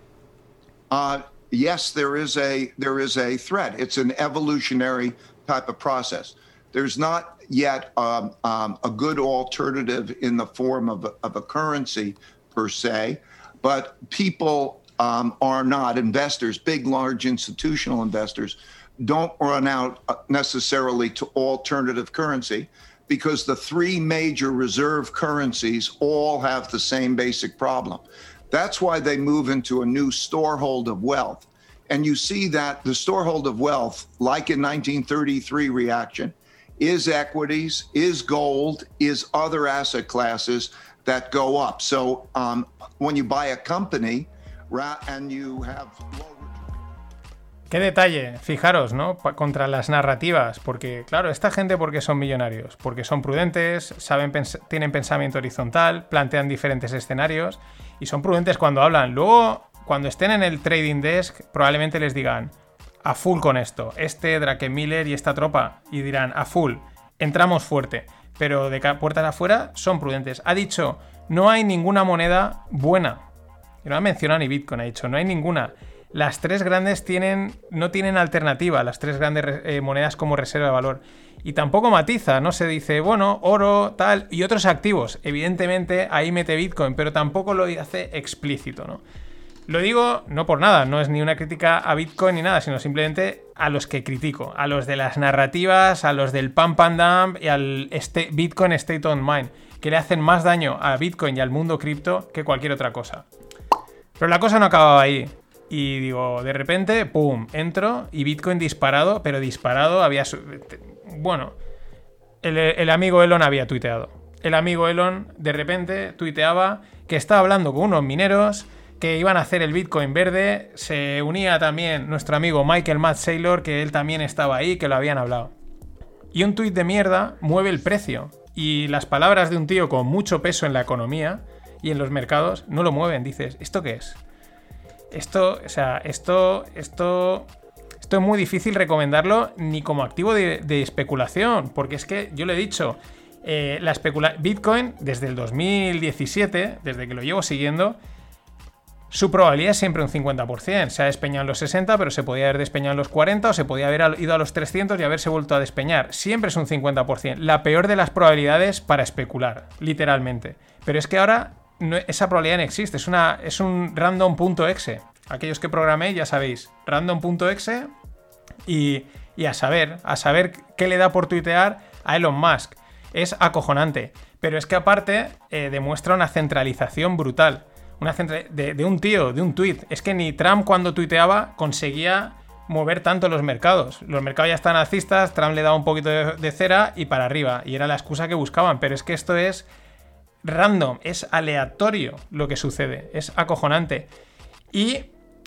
Uh, yes, there is a there is a threat. It's an evolutionary type of process. There's not yet um, um, a good alternative in the form of, of a currency per se, but people um, are not investors, big, large institutional investors, don't run out uh, necessarily to alternative currency because the three major reserve currencies all have the same basic problem. That's why they move into a new storehold of wealth. And you see that the storehold of wealth, like in 1933 reaction, is equities, is gold, is other asset classes that go up. So um, when you buy a company and you have Qué detalle, fijaros, ¿no? Contra las narrativas, porque claro, esta gente porque son millonarios, porque son prudentes, saben tienen pensamiento horizontal, plantean diferentes escenarios y son prudentes cuando hablan. Luego, cuando estén en el trading desk, probablemente les digan a full con esto, este Miller y esta tropa, y dirán a full, entramos fuerte, pero de puertas afuera son prudentes. Ha dicho, no hay ninguna moneda buena. No ha mencionado ni Bitcoin, ha dicho, no hay ninguna las tres grandes tienen, no tienen alternativa, las tres grandes eh, monedas como reserva de valor. Y tampoco matiza, no se dice, bueno, oro, tal, y otros activos. Evidentemente ahí mete Bitcoin, pero tampoco lo hace explícito, ¿no? Lo digo no por nada, no es ni una crítica a Bitcoin ni nada, sino simplemente a los que critico, a los de las narrativas, a los del pump and dump y al este, Bitcoin State on Mind, que le hacen más daño a Bitcoin y al mundo cripto que cualquier otra cosa. Pero la cosa no acababa ahí. Y digo, de repente, ¡pum! Entro y Bitcoin disparado, pero disparado había... Bueno, el, amigo Elon había tuiteado. El amigo Elon de repente tuiteaba que estaba hablando con unos mineros que iban a hacer el Bitcoin verde. Se unía también nuestro amigo Michael Matt Saylor, que él también estaba ahí, que lo habían hablado. Y un tuit de mierda mueve el precio. Y las palabras de un tío con mucho peso en la economía y en los mercados no lo mueven. Dices, ¿esto qué es? Esto, o sea, esto, esto, esto es muy difícil recomendarlo ni como activo de, especulación, porque es que yo le he dicho, eh, la especula Bitcoin desde el 2017, desde que lo llevo siguiendo, su probabilidad es siempre un 50%. Se ha despeñado en los 60, pero se podía haber despeñado en los 40 o se podía haber ido a los 300 y haberse vuelto a despeñar. Siempre es un 50%. La peor de las probabilidades para especular, literalmente. Pero es que ahora esa probabilidad no existe, es, una, es un random.exe. Aquellos que programé ya sabéis, random.exe y, a saber, a saber qué le da por tuitear a Elon Musk. Es acojonante. Pero es que aparte eh, demuestra una centralización brutal. Una de, un tío, de un tweet. Es que ni Trump cuando tuiteaba conseguía mover tanto los mercados. Los mercados ya están alcistas, Trump le daba un poquito de cera y para arriba. Y era la excusa que buscaban. Pero es que esto es random, es aleatorio lo que sucede, es acojonante. Y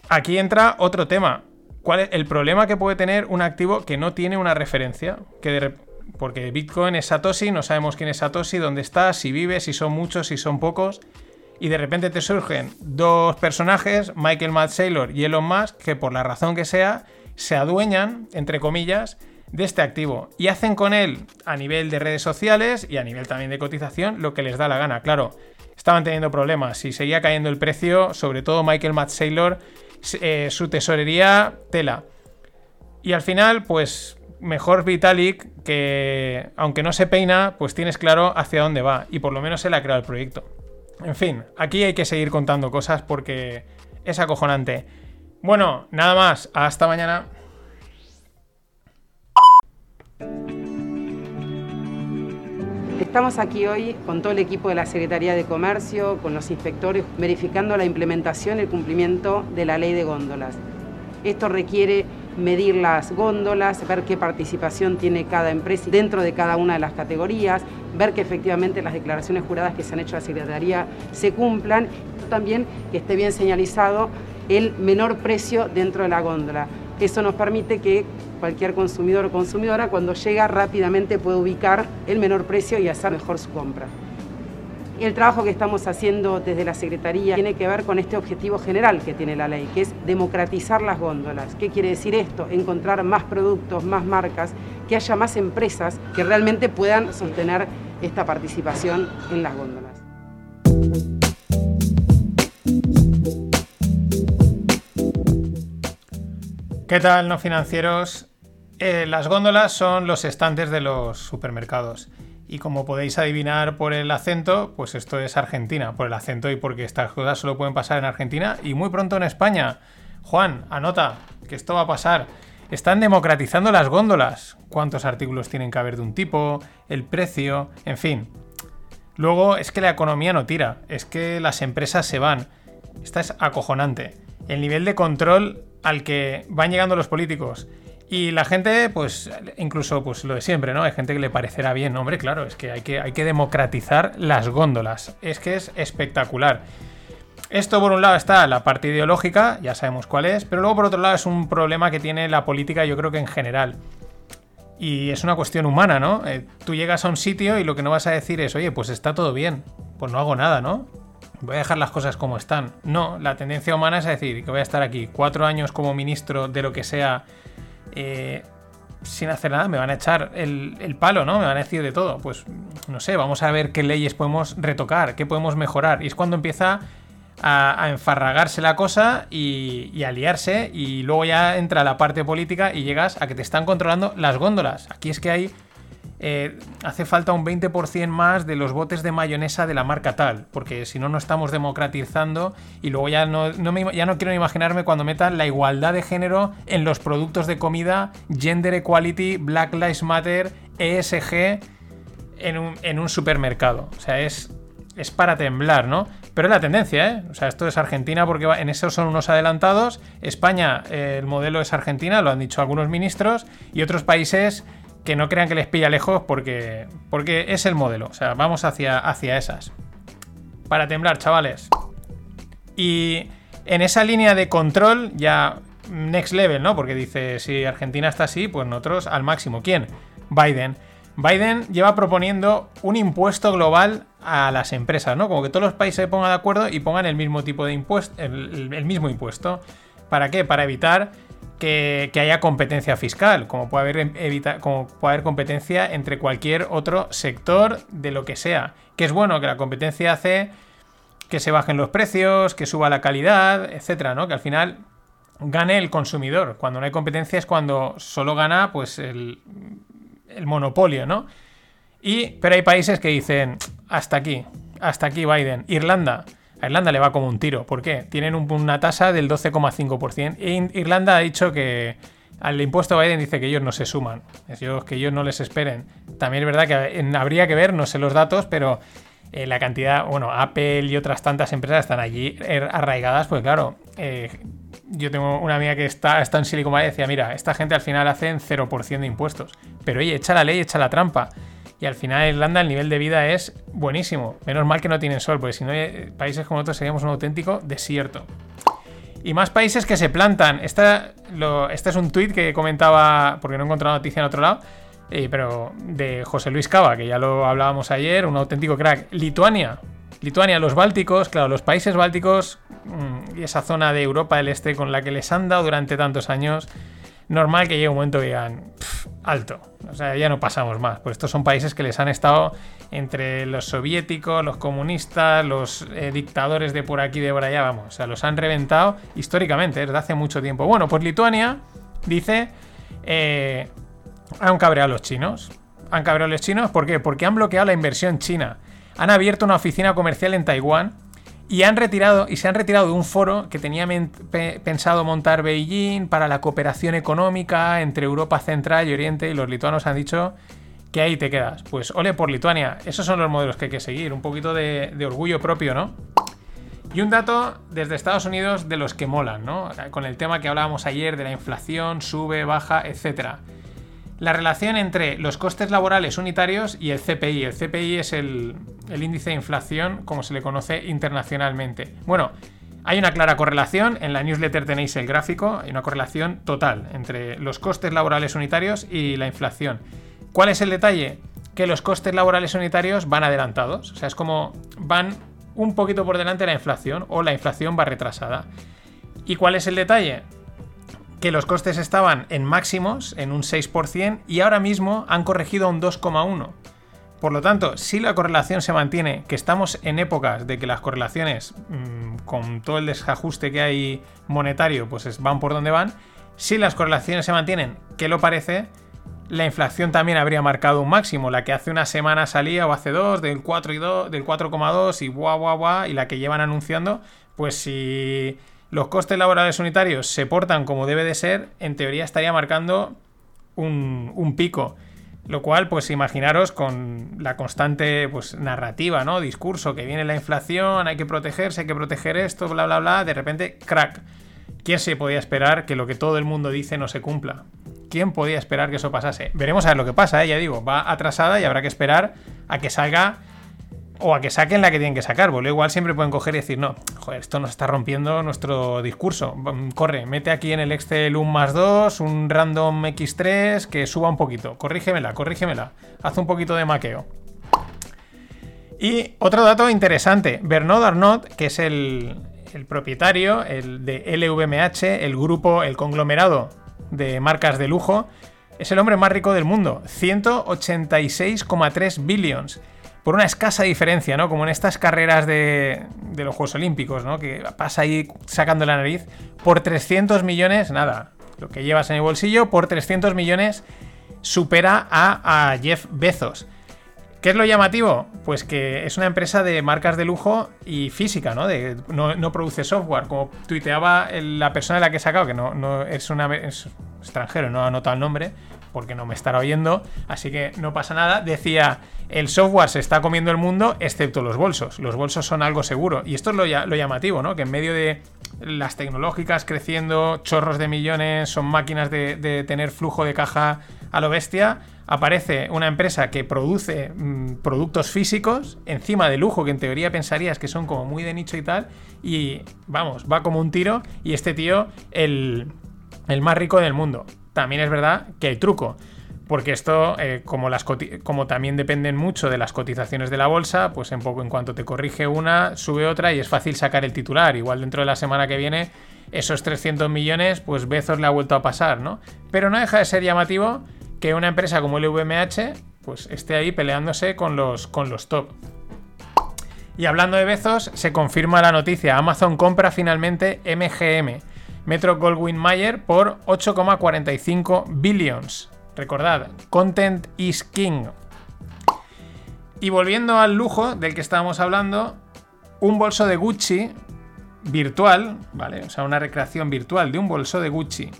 aquí entra otro tema. ¿Cuál es el problema que puede tener un activo que no tiene una referencia? Que porque Bitcoin es Satoshi, no sabemos quién es Satoshi, dónde está, si vive, si son muchos, si son pocos. Y de repente te surgen dos personajes, Michael Matt Saylor y Elon Musk, que por la razón que sea, se adueñan, entre comillas, de este activo y hacen con él a nivel de redes sociales y a nivel también de cotización lo que les da la gana. Claro, estaban teniendo problemas y seguía cayendo el precio, sobre todo Michael Matt Saylor, eh, su tesorería tela. Y al final, pues mejor Vitalik que, aunque no se peina, pues tienes claro hacia dónde va y por lo menos él ha creado el proyecto. En fin, aquí hay que seguir contando cosas porque es acojonante. Bueno, nada más, hasta mañana. Estamos aquí hoy con todo el equipo de la Secretaría de Comercio, con los inspectores, verificando la implementación y el cumplimiento de la ley de góndolas. Esto requiere medir las góndolas, ver qué participación tiene cada empresa dentro de cada una de las categorías, ver que efectivamente las declaraciones juradas que se han hecho a la Secretaría se cumplan, también que esté bien señalizado el menor precio dentro de la góndola. Eso nos permite que cualquier consumidor o consumidora cuando llega rápidamente puede ubicar el menor precio y hacer mejor su compra. El trabajo que estamos haciendo desde la Secretaría tiene que ver con este objetivo general que tiene la ley, que es democratizar las góndolas. ¿Qué quiere decir esto? Encontrar más productos, más marcas, que haya más empresas que realmente puedan sostener esta participación en las góndolas. ¿Qué tal, no financieros? Eh, las góndolas son los estantes de los supermercados. Y como podéis adivinar por el acento, pues esto es Argentina, por el acento y porque estas cosas solo pueden pasar en Argentina y muy pronto en España. Juan, anota que esto va a pasar. Están democratizando las góndolas. ¿Cuántos artículos tienen que haber de un tipo? El precio, en fin. Luego es que la economía no tira, es que las empresas se van. Esta es acojonante. El nivel de control al que van llegando los políticos. Y la gente, pues, incluso pues lo de siempre, ¿no? Hay gente que le parecerá bien. Hombre, claro, es que hay que, hay que democratizar las góndolas. Es que es espectacular. Esto por un lado está la parte ideológica, ya sabemos cuál es, pero luego por otro lado es un problema que tiene la política yo creo que en general. Y es una cuestión humana, ¿no? Eh, tú llegas a un sitio y lo que no vas a decir es, oye, pues está todo bien, pues no hago nada, ¿no? Voy a dejar las cosas como están. No, la tendencia humana es decir que voy a estar aquí cuatro años como ministro de lo que sea eh, sin hacer nada, me van a echar el, el, palo, ¿no? Me van a decir de todo. Pues no sé, vamos a ver qué leyes podemos retocar, qué podemos mejorar. Y es cuando empieza a, enfarragarse la cosa y, a liarse y luego ya entra la parte política y llegas a que te están controlando las góndolas. Aquí es que hay... Eh, hace falta un 20% más de los botes de mayonesa de la marca tal, porque si no, no estamos democratizando y luego ya no, ya no quiero imaginarme cuando metan la igualdad de género en los productos de comida, gender equality, Black Lives Matter, ESG en un, en un supermercado. O sea, es, es para temblar, ¿no? Pero es la tendencia, ¿eh? O sea, esto es Argentina porque en eso son unos adelantados. España, eh, el modelo es Argentina, lo han dicho algunos ministros. Y otros países que no crean que les pilla lejos porque, porque es el modelo. O sea, vamos hacia, hacia esas. Para temblar, chavales. Y en esa línea de control ya next level, ¿no? Porque dice, si Argentina está así, pues nosotros al máximo. ¿Quién? Biden. Biden lleva proponiendo un impuesto global a las empresas, ¿no? Como que todos los países se pongan de acuerdo y pongan el mismo tipo de impuesto, el, mismo impuesto. ¿Para qué? Para evitar que, haya competencia fiscal, como puede, haber como puede haber competencia entre cualquier otro sector de lo que sea. Que es bueno que la competencia hace que se bajen los precios, que suba la calidad, etcétera, ¿no? Que al final gane el consumidor. Cuando no hay competencia es cuando solo gana pues el, el monopolio, ¿no? Y, pero hay países que dicen, hasta aquí, hasta aquí Biden. Irlanda, a Irlanda le va como un tiro. ¿Por qué? Tienen una tasa del 12,5%. E Irlanda ha dicho que al impuesto Biden dice que ellos no se suman, que ellos no les esperen. También es verdad que habría que ver, no sé los datos, pero eh, la cantidad, bueno, Apple y otras tantas empresas están allí er, arraigadas, pues claro, eh, yo tengo una amiga que está, está en Silicon Valley y decía, mira, esta gente al final hacen 0% de impuestos. Pero oye, echa la ley, echa la trampa. Y al final Irlanda el nivel de vida es buenísimo. Menos mal que no tienen sol, porque si no, eh, países como nosotros seríamos un auténtico desierto. Y más países que se plantan. Esta, este es un tuit que comentaba, porque no he encontrado noticia en otro lado, eh, pero de José Luis Cava, que ya lo hablábamos ayer, un auténtico crack. Lituania. Lituania, los Bálticos, claro, los países bálticos mm, y esa zona de Europa del Este con la que les han dado durante tantos años normal que llegue un momento que digan, alto, o sea, ya no pasamos más. Pues estos son países que les han estado entre los soviéticos, los comunistas, los eh, dictadores de por aquí, de por allá, vamos, o sea, los han reventado históricamente, desde hace mucho tiempo. Bueno, pues Lituania dice, eh, han cabreado los chinos. Han cabreado los chinos, ¿por qué? Porque han bloqueado la inversión china. Han abierto una oficina comercial en Taiwán y han retirado y se han retirado de un foro que tenía pensado montar Beijing para la cooperación económica entre Europa Central y Oriente y los lituanos han dicho que ahí te quedas. Pues ole por Lituania, esos son los modelos que hay que seguir, un poquito de, de orgullo propio, ¿no? Y un dato desde Estados Unidos de los que molan, ¿no? Con el tema que hablábamos ayer de la inflación, sube, baja, etcétera la relación entre los costes laborales unitarios y el CPI. El CPI es el, índice de inflación como se le conoce internacionalmente. Bueno, hay una clara correlación, en la newsletter tenéis el gráfico, hay una correlación total entre los costes laborales unitarios y la inflación. ¿Cuál es el detalle? Que los costes laborales unitarios van adelantados, o sea, es como van un poquito por delante de la inflación o la inflación va retrasada. ¿Y cuál es el detalle? Que los costes estaban en máximos, en un 6%, y ahora mismo han corregido a un 2,1%. Por lo tanto, si la correlación se mantiene, que estamos en épocas de que las correlaciones, mm, con todo el desajuste que hay monetario, pues van por donde van, si las correlaciones se mantienen, que lo parece, la inflación también habría marcado un máximo. La que hace una semana salía o hace dos, del 4 y 2, del 4,2 y guau, guau, guau, y la que llevan anunciando, pues si los costes laborales unitarios se portan como debe de ser, en teoría estaría marcando un, un pico. Lo cual, pues imaginaros con la constante pues, narrativa, ¿no? Discurso, que viene la inflación, hay que protegerse, hay que proteger esto, bla, bla, bla. De repente, crack. ¿Quién se podía esperar que lo que todo el mundo dice no se cumpla? ¿Quién podía esperar que eso pasase? Veremos a ver lo que pasa, ¿eh? ya digo, va atrasada y habrá que esperar a que salga o a que saquen la que tienen que sacar. Porque igual siempre pueden coger y decir, no, joder, esto nos está rompiendo nuestro discurso. Corre, mete aquí en el Excel un más 2, un random X3, que suba un poquito. Corrígemela, corrígemela. Haz un poquito de maqueo. Y otro dato interesante, Bernard Arnault, que es el, el propietario el de LVMH, el grupo, el conglomerado de marcas de lujo, es el hombre más rico del mundo, 186,3 billions por una escasa diferencia, ¿no? Como en estas carreras de, de, los Juegos Olímpicos, ¿no? Que pasa ahí sacando la nariz. Por 300 millones, nada, lo que llevas en el bolsillo, por 300 millones supera a, Jeff Bezos. ¿Qué es lo llamativo? Pues que es una empresa de marcas de lujo y física, ¿no? De, no, no, produce software. Como tuiteaba la persona de la que he sacado, que no, es, una, es extranjero, no ha anotado el nombre, porque no me estará oyendo, así que no pasa nada. Decía, el software se está comiendo el mundo, excepto los bolsos. Los bolsos son algo seguro. Y esto es lo, lo llamativo, ¿no? Que en medio de las tecnológicas creciendo, chorros de millones, son máquinas de, tener flujo de caja a lo bestia aparece una empresa que produce mmm, productos físicos encima de lujo, que en teoría pensarías que son como muy de nicho y tal, y vamos, va como un tiro, y este tío, el, el más rico del mundo. También es verdad que hay truco. Porque esto, eh, como, también dependen mucho de las cotizaciones de la bolsa, pues en poco en cuanto te corrige una, sube otra y es fácil sacar el titular. Igual dentro de la semana que viene, esos 300 millones, pues Bezos le ha vuelto a pasar, ¿no? Pero no deja de ser llamativo que una empresa como el VMH pues esté ahí peleándose con los, con los top. Y hablando de Bezos, se confirma la noticia. Amazon compra finalmente MGM, Metro Goldwyn Mayer, por 8,45 billions. Recordad, content is king. Y volviendo al lujo del que estábamos hablando, un bolso de Gucci virtual, ¿vale? O sea, una recreación virtual de un bolso de Gucci,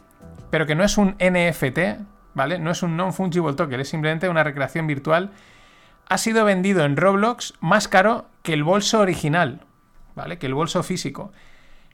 pero que no es un NFT, ¿vale? No es un non-fungible token, es simplemente una recreación virtual. Ha sido vendido en Roblox más caro que el bolso original, ¿vale? Que el bolso físico.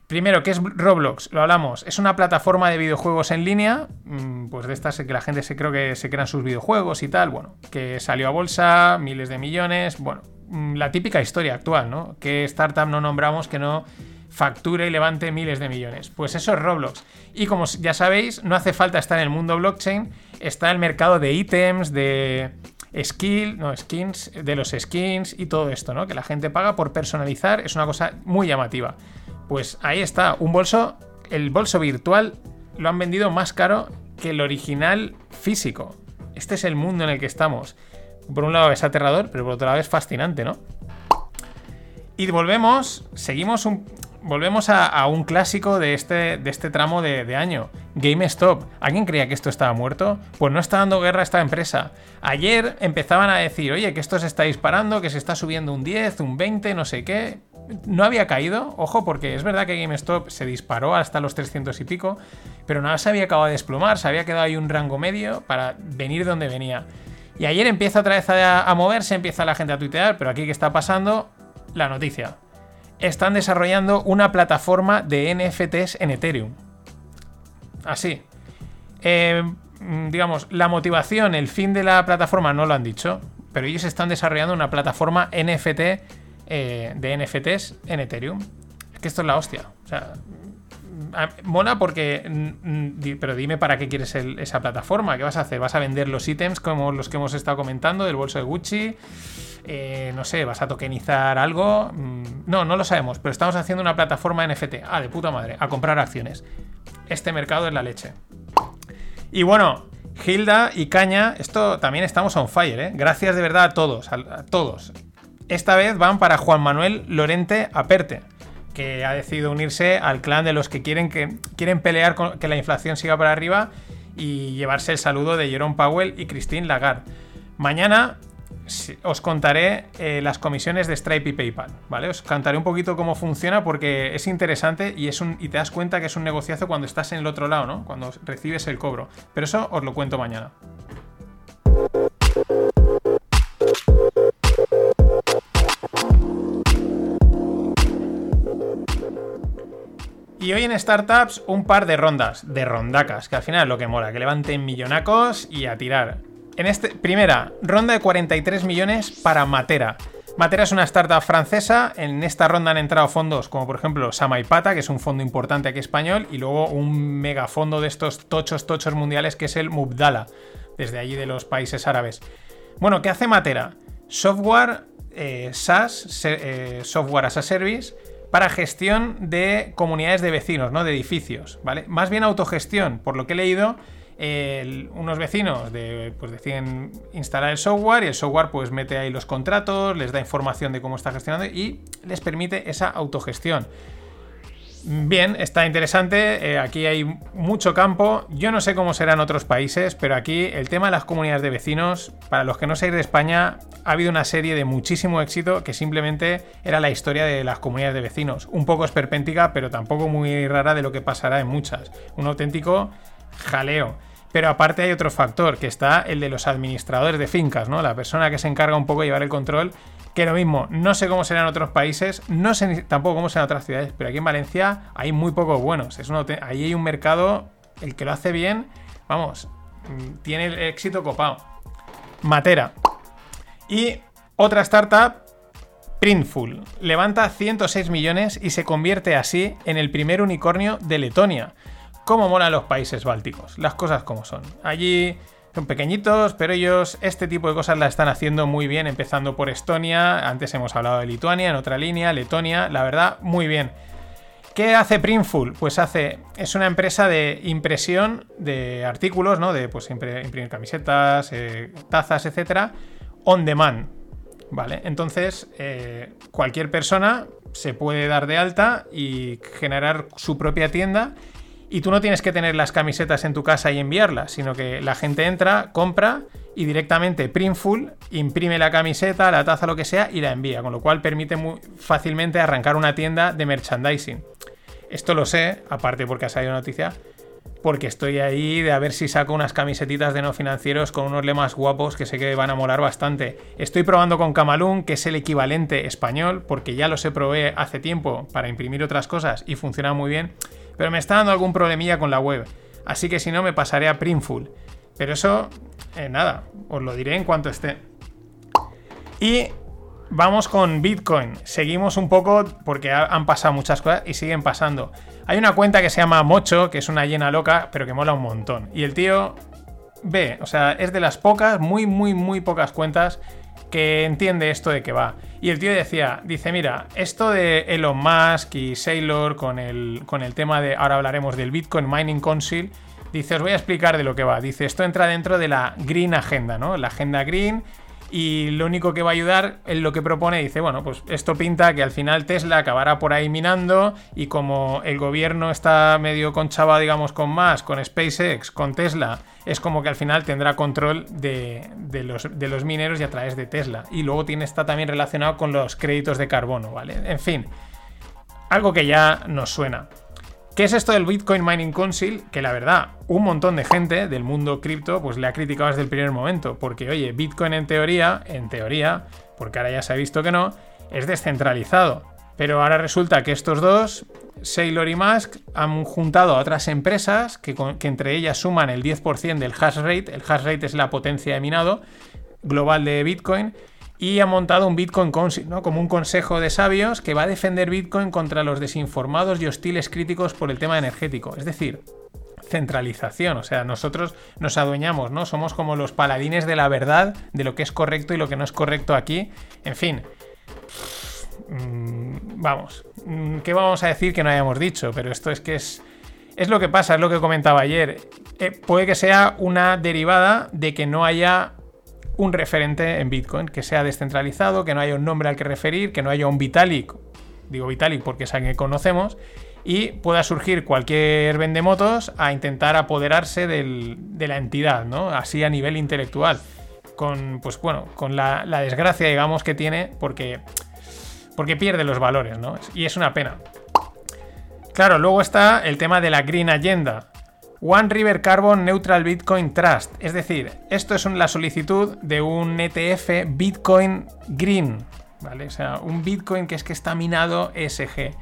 Primero, ¿qué es Roblox? Lo hablamos. Es una plataforma de videojuegos en línea, mm, pues de estas que la gente se creo que se crean sus videojuegos y tal, bueno, que salió a bolsa, miles de millones, bueno, mm, la típica historia actual, ¿no? ¿Qué startup no nombramos que no facture y levante miles de millones? Pues eso es Roblox. Y como ya sabéis, no hace falta estar en el mundo blockchain, está el mercado de ítems, de skill, no, skins, de los skins y todo esto, ¿no? Que la gente paga por personalizar, es una cosa muy llamativa. Pues ahí está, un bolso, el bolso virtual lo han vendido más caro que el original físico. Este es el mundo en el que estamos. Por un lado es aterrador, pero por otro lado es fascinante, ¿no? Y volvemos, seguimos un, volvemos a, un clásico de este, de este tramo de, de, año. GameStop. ¿Alguien creía que esto estaba muerto? Pues no está dando guerra a esta empresa. Ayer empezaban a decir, oye, que esto se está disparando, que se está subiendo un 10, un 20, no sé qué. No había caído, ojo, porque es verdad que GameStop se disparó hasta los 300 y pico, pero nada se había acabado de desplomar, se había quedado ahí un rango medio para venir donde venía. Y ayer empieza otra vez a, moverse, empieza la gente a tuitear, pero aquí ¿qué está pasando? La noticia están desarrollando una plataforma de NFTs en Ethereum. Así. Eh, digamos, la motivación, el fin de la plataforma no lo han dicho, pero ellos están desarrollando una plataforma NFT eh, de NFTs en Ethereum. Es que esto es la hostia. O sea, mola porque. Pero dime para qué quieres esa plataforma. ¿Qué vas a hacer? ¿Vas a vender los ítems como los que hemos estado comentando del bolso de Gucci? Eh, no sé, vas a tokenizar algo. Mm, no, no lo sabemos, pero estamos haciendo una plataforma NFT. Ah, de puta madre, a comprar acciones. Este mercado es la leche. Y bueno, Hilda y Caña, esto también estamos on fire, ¿eh? Gracias de verdad a todos, a todos. Esta vez van para Juan Manuel Lorente Aperte, que ha decidido unirse al clan de los que quieren, que, quieren pelear con que la inflación siga para arriba y llevarse el saludo de Jerome Powell y Christine Lagarde. Mañana os contaré eh, las comisiones de Stripe y PayPal, ¿vale? Os contaré un poquito cómo funciona porque es interesante y, es un, y te das cuenta que es un negociazo cuando estás en el otro lado, ¿no? Cuando recibes el cobro. Pero eso os lo cuento mañana. Y hoy en Startups un par de rondas, de rondacas, que al final es lo que mola, que levanten millonacos y a tirar. En este, primera, ronda de 43 millones para Matera. Matera es una startup francesa. En esta ronda han entrado fondos como por ejemplo Samaipata, que es un fondo importante aquí español, y luego un megafondo de estos tochos tochos mundiales que es el Mubdala, desde allí de los países árabes. Bueno, ¿qué hace Matera? Software eh, SaaS, eh, software as a service, para gestión de comunidades de vecinos, ¿no? De edificios, ¿vale? Más bien autogestión, por lo que he leído unos vecinos de, pues deciden instalar el software y el software pues mete ahí los contratos, les da información de cómo está gestionando y les permite esa autogestión. Bien, está interesante, eh, aquí hay mucho campo, yo no sé cómo será en otros países, pero aquí el tema de las comunidades de vecinos, para los que no seáis de España, ha habido una serie de muchísimo éxito que simplemente era la historia de las comunidades de vecinos, un poco esperpéntica, pero tampoco muy rara de lo que pasará en muchas, un auténtico jaleo. Pero aparte hay otro factor, que está el de los administradores de fincas, ¿no? La persona que se encarga un poco de llevar el control, que lo mismo, no sé cómo será en otros países, no sé tampoco cómo será en otras ciudades, pero aquí en Valencia hay muy pocos buenos. Es ahí hay un mercado, el que lo hace bien, vamos, mm, tiene el éxito copado. Matera. Y otra startup, Printful, levanta 106 millones y se convierte así en el primer unicornio de Letonia cómo molan los países bálticos, las cosas como son. Allí son pequeñitos, pero ellos este tipo de cosas las están haciendo muy bien, empezando por Estonia, antes hemos hablado de Lituania, en otra línea, Letonia, la verdad, muy bien. ¿Qué hace Printful? Pues hace, es una empresa de impresión de artículos, ¿no? De pues imprimir camisetas, eh, tazas, etcétera, on demand. ¿Vale? Entonces, eh, cualquier persona se puede dar de alta y generar su propia tienda y tú no tienes que tener las camisetas en tu casa y enviarlas, sino que la gente entra, compra y directamente Printful imprime la camiseta, la taza, lo que sea y la envía, con lo cual permite muy fácilmente arrancar una tienda de merchandising. Esto lo sé, aparte porque ha salido noticia, porque estoy ahí de a ver si saco unas camisetitas de no financieros con unos lemas guapos que sé que van a molar bastante. Estoy probando con Camalún, que es el equivalente español, porque ya los he probé hace tiempo para imprimir otras cosas y funciona muy bien pero me está dando algún problemilla con la web. Así que si no, me pasaré a Printful. Pero eso, eh, nada, os lo diré en cuanto esté. Y vamos con Bitcoin. Seguimos un poco porque han pasado muchas cosas y siguen pasando. Hay una cuenta que se llama Mocho, que es una llena loca, pero que mola un montón. Y el tío ve, o sea, es de las pocas, muy, muy, muy pocas cuentas que entiende esto de que va. Y el tío decía, dice, mira, esto de Elon Musk y Saylor con el, con el tema de, ahora hablaremos del Bitcoin Mining Council, dice, os voy a explicar de lo que va. Dice, esto entra dentro de la Green Agenda, ¿no? La agenda Green y lo único que va a ayudar en lo que propone dice, bueno, pues esto pinta que al final Tesla acabará por ahí minando y como el gobierno está medio conchaba, digamos, con más, con SpaceX, con Tesla, es como que al final tendrá control de, los, de los, mineros y a través de Tesla. Y luego tiene, está también relacionado con los créditos de carbono, ¿vale? En fin, algo que ya nos suena. ¿Qué es esto del Bitcoin Mining Council? Que la verdad, un montón de gente del mundo cripto pues le ha criticado desde el primer momento. Porque, oye, Bitcoin en teoría, en teoría, porque ahora ya se ha visto que no, es descentralizado. Pero ahora resulta que estos dos, Saylor y Musk, han juntado a otras empresas que, que entre ellas suman el 10% del hash rate. El hash rate es la potencia de minado global de Bitcoin y ha montado un Bitcoin Council, ¿no? como un consejo de sabios que va a defender Bitcoin contra los desinformados y hostiles críticos por el tema energético. Es decir, centralización, o sea, nosotros nos adueñamos, ¿no? Somos como los paladines de la verdad, de lo que es correcto y lo que no es correcto aquí. En fin, mm, vamos, mm, ¿qué vamos a decir que no hayamos dicho? Pero esto es que es... Es lo que pasa, es lo que comentaba ayer. Eh, puede que sea una derivada de que no haya un referente en Bitcoin, que sea descentralizado, que no haya un nombre al que referir, que no haya un Vitalik, digo Vitalik porque es alguien que conocemos, y pueda surgir cualquier vendemotos a intentar apoderarse de la entidad, ¿no? Así a nivel intelectual. Con, pues bueno, con la, desgracia, digamos, que tiene, porque, porque pierde los valores, ¿no? Y es una pena. Claro, luego está el tema de la Green Agenda. One River Carbon Neutral Bitcoin Trust. Es decir, esto es la solicitud de un ETF Bitcoin Green. ¿Vale? O sea, un Bitcoin que es que está minado ESG.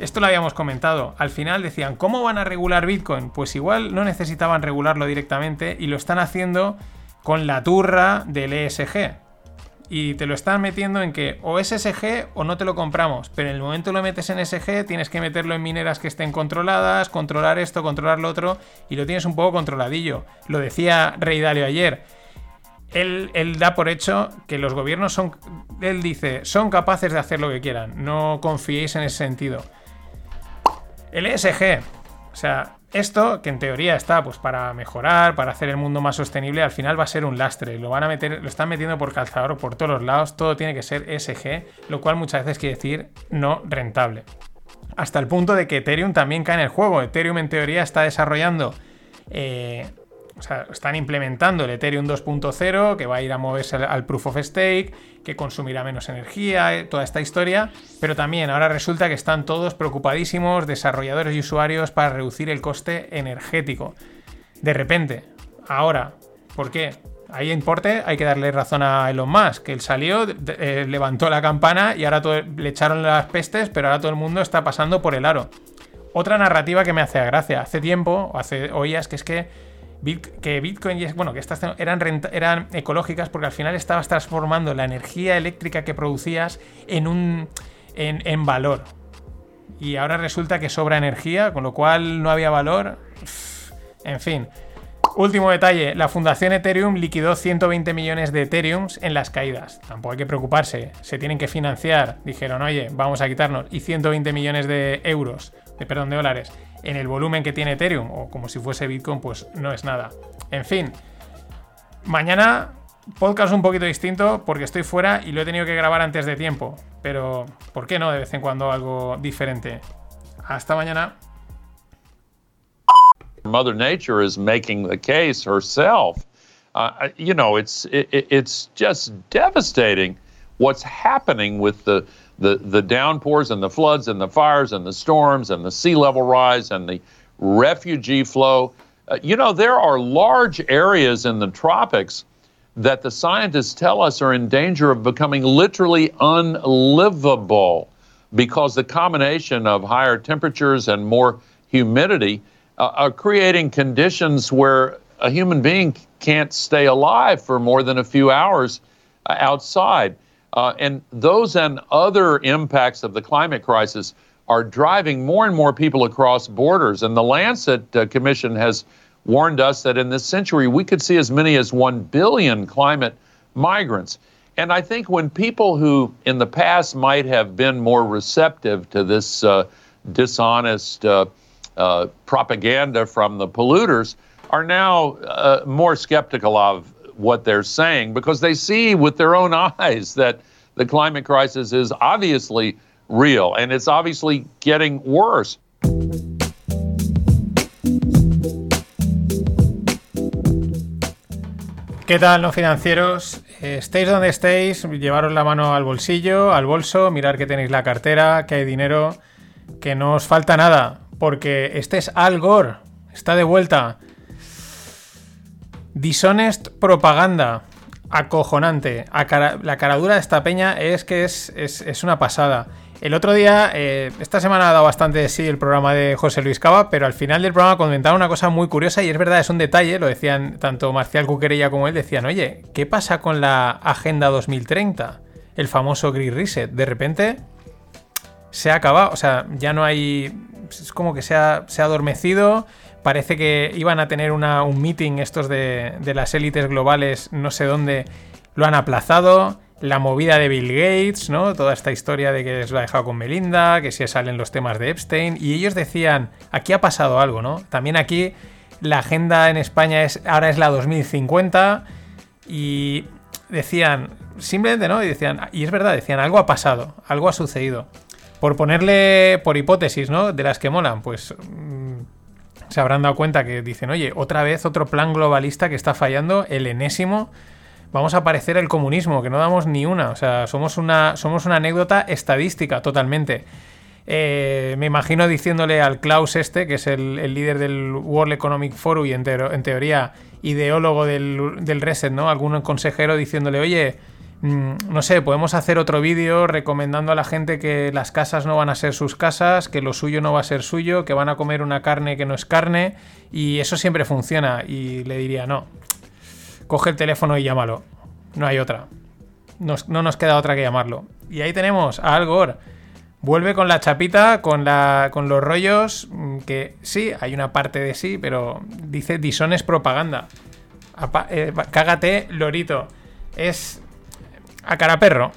Esto lo habíamos comentado. Al final decían, ¿cómo van a regular Bitcoin? Pues igual no necesitaban regularlo directamente y lo están haciendo con la turra del ESG y te lo están metiendo en que o es SG o no te lo compramos, pero en el momento lo metes en SG tienes que meterlo en mineras que estén controladas, controlar esto, controlar lo otro y lo tienes un poco controladillo. Lo decía Rey Dalio ayer. Él, él, da por hecho que los gobiernos son, él dice, son capaces de hacer lo que quieran, no confiéis en ese sentido. El ESG, o sea, esto, que en teoría está pues para mejorar, para hacer el mundo más sostenible, al final va a ser un lastre. Lo van a meter, lo están metiendo por calzador por todos los lados, todo tiene que ser SG, lo cual muchas veces quiere decir no rentable. Hasta el punto de que Ethereum también cae en el juego. Ethereum en teoría está desarrollando eh, o sea, están implementando el Ethereum 2.0, que va a ir a moverse al Proof of Stake, que consumirá menos energía, eh, toda esta historia. Pero también ahora resulta que están todos preocupadísimos, desarrolladores y usuarios, para reducir el coste energético. De repente, ahora, ¿por qué? Ahí importe, hay que darle razón a Elon Musk, que él salió, eh, levantó la campana y ahora le echaron las pestes, pero ahora todo el mundo está pasando por el aro. Otra narrativa que me hace gracia. Hace tiempo, hace oías que es que que Bitcoin bueno, que estas eran, eran ecológicas porque al final estabas transformando la energía eléctrica que producías en un en, valor. Y ahora resulta que sobra energía, con lo cual no había valor. En fin. Último detalle, la fundación Ethereum liquidó 120 millones de Ethereums en las caídas. Tampoco hay que preocuparse, se tienen que financiar. Dijeron, oye, vamos a quitarnos. Y 120 millones de euros, de, perdón, de dólares en el volumen que tiene Ethereum o como si fuese Bitcoin, pues no es nada. En fin, mañana podcast un poquito distinto porque estoy fuera y lo he tenido que grabar antes de tiempo. Pero, ¿por qué no de vez en cuando algo diferente? Hasta mañana. Mother Nature is making the case herself. Uh, you know, it's it's just devastating what's happening with the the, the downpours and the floods and the fires and the storms and the sea level rise and the refugee flow. Uh, you know, there are large areas in the tropics that the scientists tell us are in danger of becoming literally unlivable because the combination of higher temperatures and more humidity uh, are creating conditions where a human being can't stay alive for more than a few hours uh, outside. Uh, and those and other impacts of the climate crisis are driving more and more people across borders. And the Lancet uh, Commission has warned us that in this century we could see as many as 1 billion climate migrants. And I think when people who in the past might have been more receptive to this uh, dishonest uh, uh, propaganda from the polluters are now uh, more skeptical of what they're saying because they see with their own eyes that the climate crisis is obviously real and it's obviously getting worse. ¿Qué tal, no financieros? Estéis donde estéis, llevaros la mano al bolsillo, al bolso, mirar que tenéis la cartera, que hay dinero, que no os falta nada, porque este es Al Gore, está de vuelta. Dishonest propaganda. Acojonante. La caradura de esta peña es que es, una pasada. El otro día, eh, esta semana ha dado bastante sí el programa de José Luis Cava, pero al final del programa comentaron una cosa muy curiosa y es verdad, es un detalle, lo decían tanto Marcial Cuquerella como él, decían, oye, ¿qué pasa con la Agenda 2030? El famoso Green Reset. De repente se ha acabado, o sea, ya no hay... Es como que se ha, se ha adormecido, Parece que iban a tener un meeting estos de, las élites globales, no sé dónde, lo han aplazado. La movida de Bill Gates, ¿no? Toda esta historia de que se lo ha dejado con Melinda, que si salen los temas de Epstein. Y ellos decían, aquí ha pasado algo, ¿no? También aquí la agenda en España es ahora es la 2050 y decían, simplemente, ¿no? Y decían, y es verdad, decían, algo ha pasado, algo ha sucedido. Por ponerle, por hipótesis, ¿no? De las que molan, pues mm, se habrán dado cuenta que dicen, oye, otra vez otro plan globalista que está fallando, el enésimo. Vamos a parecer el comunismo, que no damos ni una. O sea, somos una, somos una anécdota estadística totalmente. Eh, me imagino diciéndole al Klaus este, que es el, líder del World Economic Forum y en, en teoría ideólogo del, del Reset, ¿no? Algún consejero diciéndole, oye, no sé, podemos hacer otro vídeo recomendando a la gente que las casas no van a ser sus casas, que lo suyo no va a ser suyo, que van a comer una carne que no es carne, y eso siempre funciona. Y le diría, no, coge el teléfono y llámalo. No hay otra. No nos queda otra que llamarlo. Y ahí tenemos a Al Gore. Vuelve con la chapita, con, la, con los rollos, mm, que sí, hay una parte de sí, pero dice Dison es propaganda. Eh, cágate, lorito. Es a cara perro.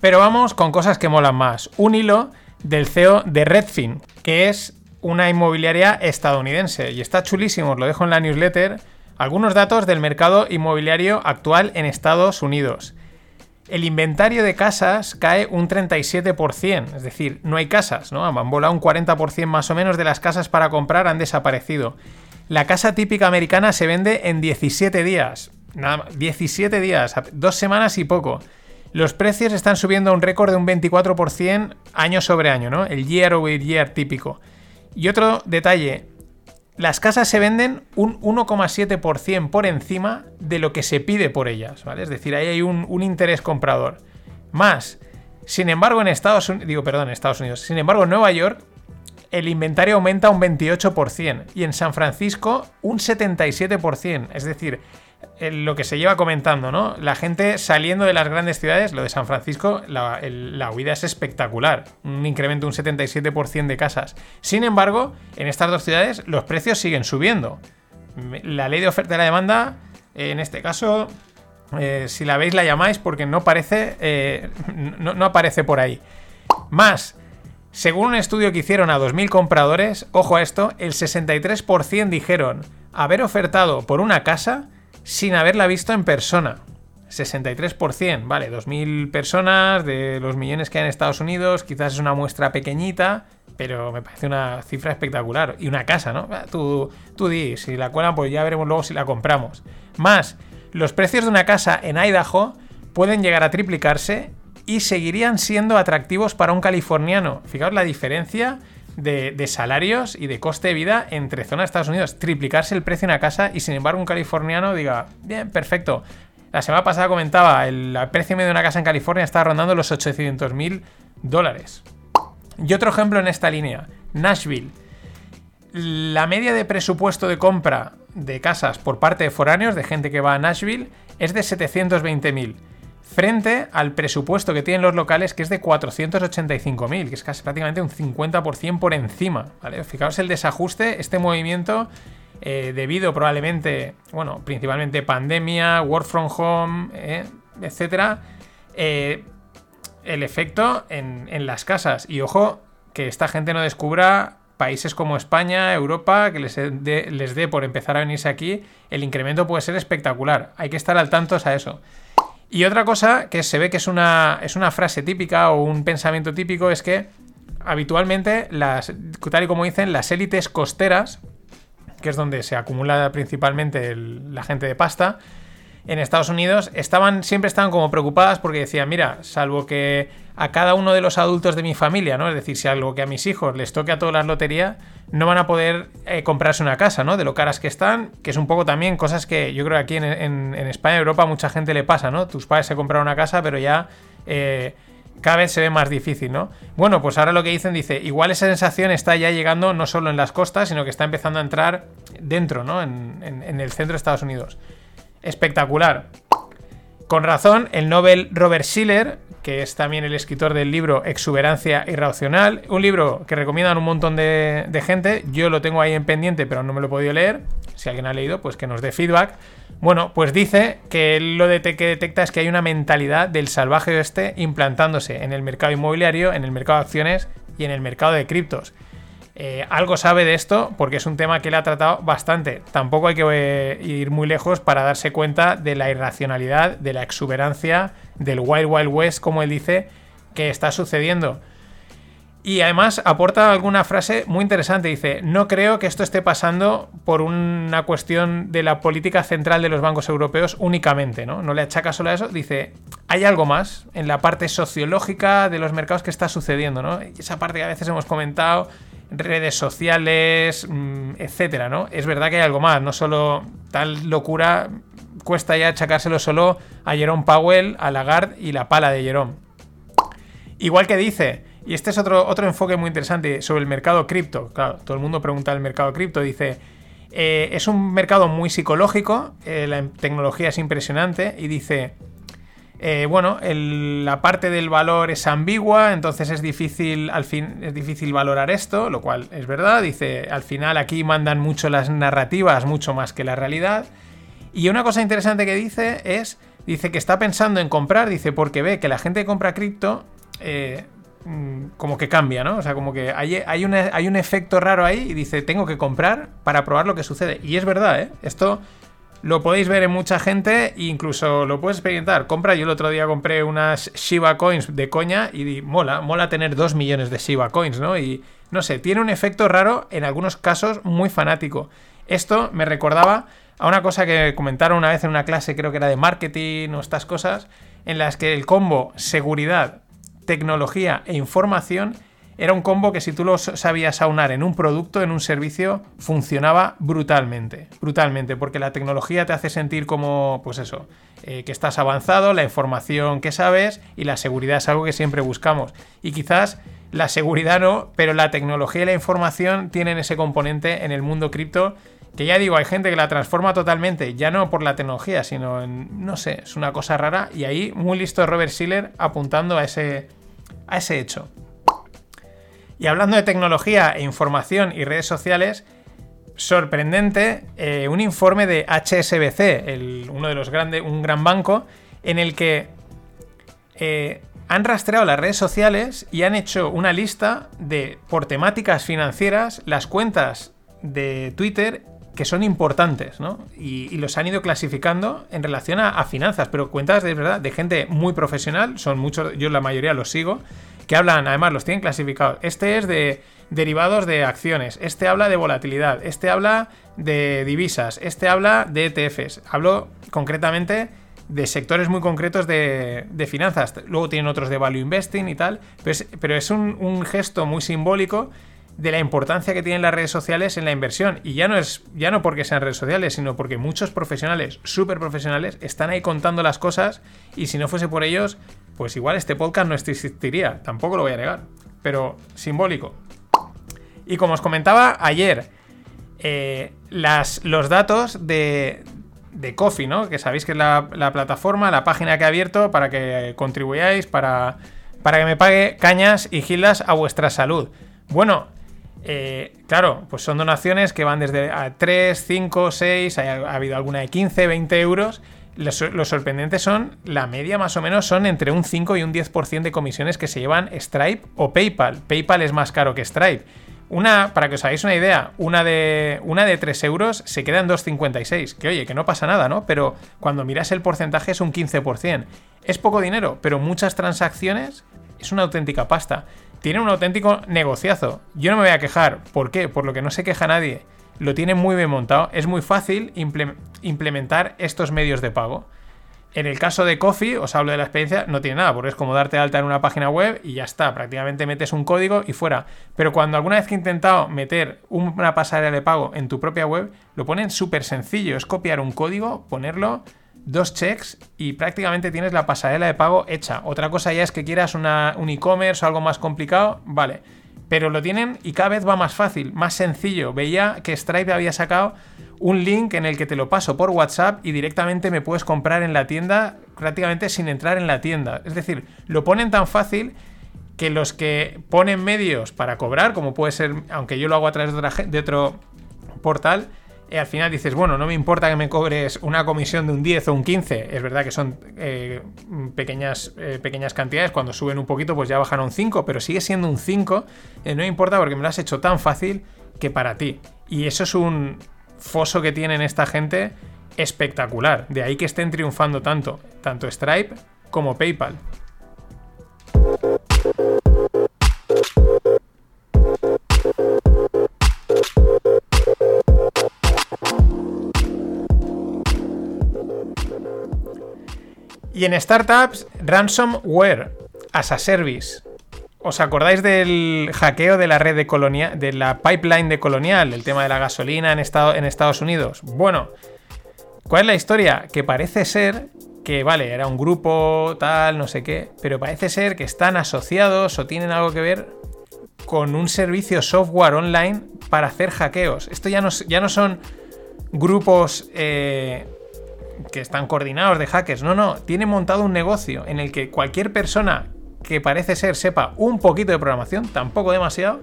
Pero vamos con cosas que molan más. Un hilo del CEO de Redfin, que es una inmobiliaria estadounidense. Y está chulísimo, os lo dejo en la newsletter. Algunos datos del mercado inmobiliario actual en Estados Unidos. El inventario de casas cae un 37%, es decir, no hay casas, ¿no? Han volado un 40% más o menos de las casas para comprar han desaparecido. La casa típica americana se vende en 17 días. Nada más, 17 días, dos semanas y poco. Los precios están subiendo a un récord de un 24% año sobre año, ¿no? El year over year típico. Y otro detalle, las casas se venden un 1,7% por encima de lo que se pide por ellas, ¿vale? Es decir, ahí hay un, un interés comprador. Más, sin embargo, en Estados Unidos, digo, perdón, en Estados Unidos, sin embargo, en Nueva York, el inventario aumenta un 28% y en San Francisco un 77%. Es decir, lo que se lleva comentando, ¿no? La gente saliendo de las grandes ciudades, lo de San Francisco, la, huida es espectacular. Un incremento de un 77% de casas. Sin embargo, en estas dos ciudades los precios siguen subiendo. La ley de oferta y la demanda, eh, en este caso, eh, si la veis la llamáis porque no parece, eh, no, no aparece por ahí. Más, según un estudio que hicieron a 2.000 compradores, ojo a esto, el 63% dijeron haber ofertado por una casa sin haberla visto en persona. 63%, vale, 2.000 personas de los millones que hay en Estados Unidos, quizás es una muestra pequeñita, pero me parece una cifra espectacular. Y una casa, ¿no? Ah, Tú, tú di, si la cuelan, pues ya veremos luego si la compramos. Más, los precios de una casa en Idaho pueden llegar a triplicarse y seguirían siendo atractivos para un californiano. Fijaos la diferencia de, salarios y de coste de vida entre zonas de Estados Unidos. Triplicarse el precio de una casa y sin embargo un californiano diga, bien, perfecto. La semana pasada comentaba, el, el precio medio de una casa en California está rondando los 800 mil dólares. Y otro ejemplo en esta línea, Nashville. La media de presupuesto de compra de casas por parte de foráneos, de gente que va a Nashville, es de 720.000. Frente al presupuesto que tienen los locales, que es de 485.000, que es casi prácticamente un 50% por encima. ¿vale? Fijaos el desajuste, este movimiento, eh, debido probablemente, bueno, principalmente pandemia, work from home, eh, etcétera, eh, el efecto en, las casas. Y ojo, que esta gente no descubra países como España, Europa, que les dé por empezar a venirse aquí, el incremento puede ser espectacular. Hay que estar al tanto a eso. Y otra cosa que se ve que es una, es una frase típica o un pensamiento típico es que habitualmente, las, tal y como dicen, las élites costeras, que es donde se acumula principalmente la gente de pasta, en Estados Unidos estaban siempre estaban como preocupadas porque decían, mira, salvo que a cada uno de los adultos de mi familia, ¿no? Es decir, si algo que a mis hijos les toque a todas las loterías, no van a poder eh, comprarse una casa, ¿no? De lo caras que están, que es un poco también cosas que yo creo que aquí en, en- en España Europa mucha gente le pasa, ¿no? Tus padres se compraron una casa, pero ya eh, cada vez se ve más difícil, ¿no? Bueno, pues ahora lo que dicen, dice, igual esa sensación está ya llegando no solo en las costas, sino que está empezando a entrar dentro, ¿no? En, en- en el centro de Estados Unidos. Espectacular. Con razón, el Nobel Robert Schiller, que es también el escritor del libro Exuberancia Irracional, un libro que recomiendan un montón de, gente, yo lo tengo ahí en pendiente, pero no me lo he podido leer, si alguien ha leído, pues que nos dé feedback. Bueno, pues dice que lo que detecta es que hay una mentalidad del salvaje oeste implantándose en el mercado inmobiliario, en el mercado de acciones y en el mercado de criptos. Eh, algo sabe de esto porque es un tema que él ha tratado bastante. Tampoco hay que eh, ir muy lejos para darse cuenta de la irracionalidad, de la exuberancia, del Wild Wild West, como él dice, que está sucediendo. Y además aporta alguna frase muy interesante. Dice, no creo que esto esté pasando por una cuestión de la política central de los bancos europeos únicamente, ¿no? No le achaca solo a eso. Dice, hay algo más en la parte sociológica de los mercados que está sucediendo, ¿no? Esa parte que a veces hemos comentado, redes sociales, mm, etcétera, ¿no? Es verdad que hay algo más, no solo tal locura, cuesta ya achacárselo solo a Jerome Powell, a Lagarde y la pala de Jerome. Igual que dice, y este es otro, otro enfoque muy interesante sobre el mercado cripto. Claro, todo el mundo pregunta el mercado cripto. Dice, eh, es un mercado muy psicológico, eh, la tecnología es impresionante y dice, eh, bueno, la parte del valor es ambigua, entonces es difícil, al fin, es difícil valorar esto, lo cual es verdad. Dice, al final aquí mandan mucho las narrativas, mucho más que la realidad. Y una cosa interesante que dice es, dice que está pensando en comprar, dice, porque ve que la gente que compra cripto Mm, como que cambia, ¿no? O sea, como que hay, hay, hay un efecto raro ahí y dice, tengo que comprar para probar lo que sucede. Y es verdad, ¿eh? Esto lo podéis ver en mucha gente incluso lo puedes experimentar. Compra, yo el otro día compré unas Shiba Coins de coña y mola, mola tener 2 millones de Shiba Coins, ¿no? Y no sé, tiene un efecto raro, en algunos casos muy fanático. Esto me recordaba a una cosa que comentaron una vez en una clase, creo que era de marketing o estas cosas, en las que el combo seguridad tecnología e información era un combo que si tú lo sabías aunar en un producto, en un servicio, funcionaba brutalmente. Brutalmente, porque la tecnología te hace sentir como, pues eso, eh, que estás avanzado, la información que sabes y la seguridad es algo que siempre buscamos. Y quizás la seguridad no, pero la tecnología y la información tienen ese componente en el mundo cripto que ya digo, hay gente que la transforma totalmente, ya no por la tecnología, sino en, no sé, es una cosa rara. Y ahí, muy listo Robert Schiller apuntando a ese, a ese hecho. Y hablando de tecnología e información y redes sociales, sorprendente eh, un informe de HSBC, uno de los grandes, un gran banco, en el que eh, han rastreado las redes sociales y han hecho una lista de, por temáticas financieras, las cuentas de Twitter que son importantes, ¿no? Y, los han ido clasificando en relación a, finanzas, pero cuentas de verdad de gente muy profesional, son muchos, yo la mayoría los sigo, que hablan, además los tienen clasificados. Este es de derivados de acciones, este habla de volatilidad, este habla de divisas, este habla de ETFs. Hablo concretamente de sectores muy concretos de, finanzas. Luego tienen otros de value investing y tal, pero es, un, un gesto muy simbólico de la importancia que tienen las redes sociales en la inversión. Y ya no es, ya no porque sean redes sociales, sino porque muchos profesionales, súper profesionales, están ahí contando las cosas. Y si no fuese por ellos, pues igual este podcast no existiría. Tampoco lo voy a negar. Pero simbólico. Y como os comentaba ayer, eh, las, los datos de, de Coffee, ¿no? Que sabéis que es la, la, plataforma, la página que he abierto para que contribuyáis, para, para que me pague cañas y gilas a vuestra salud. Bueno, eh, claro, pues son donaciones que van desde a 3, 5, 6, ha, habido alguna de 15, 20 euros. Los, sorprendentes son, la media más o menos son entre un 5 y un 10% de comisiones que se llevan Stripe o PayPal. PayPal es más caro que Stripe. Una, para que os hagáis una idea, una de, una de 3 euros se queda en 2,56. Que oye, que no pasa nada, ¿no? Pero cuando miras el porcentaje es un 15%. Es poco dinero, pero muchas transacciones es una auténtica pasta tiene un auténtico negociazo. Yo no me voy a quejar. ¿Por qué? Por lo que no se queja nadie. Lo tiene muy bien montado. Es muy fácil implementar estos medios de pago. En el caso de Coffee, os hablo de la experiencia, no tiene nada, porque es como darte alta en una página web y ya está. Prácticamente metes un código y fuera. Pero cuando alguna vez que he intentado meter una pasarela de pago en tu propia web, lo ponen súper sencillo. Es copiar un código, ponerlo dos checks y prácticamente tienes la pasarela de pago hecha. Otra cosa ya es que quieras una, un e-commerce o algo más complicado, vale. Pero lo tienen y cada vez va más fácil, más sencillo. Veía que Stripe había sacado un link en el que te lo paso por WhatsApp y directamente me puedes comprar en la tienda prácticamente sin entrar en la tienda. Es decir, lo ponen tan fácil que los que ponen medios para cobrar, como puede ser, aunque yo lo hago a través de otro portal, y al final dices, bueno, no me importa que me cobres una comisión de un 10 o un 15, es verdad que son eh, pequeñas, eh, pequeñas cantidades, cuando suben un poquito pues ya bajan a un 5, pero sigue siendo un 5, eh, no importa porque me lo has hecho tan fácil que para ti. Y eso es un foso que tienen esta gente espectacular, de ahí que estén triunfando tanto, tanto Stripe como PayPal. Y en startups, ransomware as a service. ¿Os acordáis del hackeo de la red de colonia de la pipeline de Colonial, el tema de la gasolina en, estado, en Estados Unidos? Bueno, ¿cuál es la historia? Que parece ser que, vale, era un grupo tal, no sé qué, pero parece ser que están asociados o tienen algo que ver con un servicio software online para hacer hackeos. Esto ya no, ya no son grupos eh, que están coordinados de hackers, no, no, tienen montado un negocio en el que cualquier persona que parece ser sepa un poquito de programación, tampoco demasiado,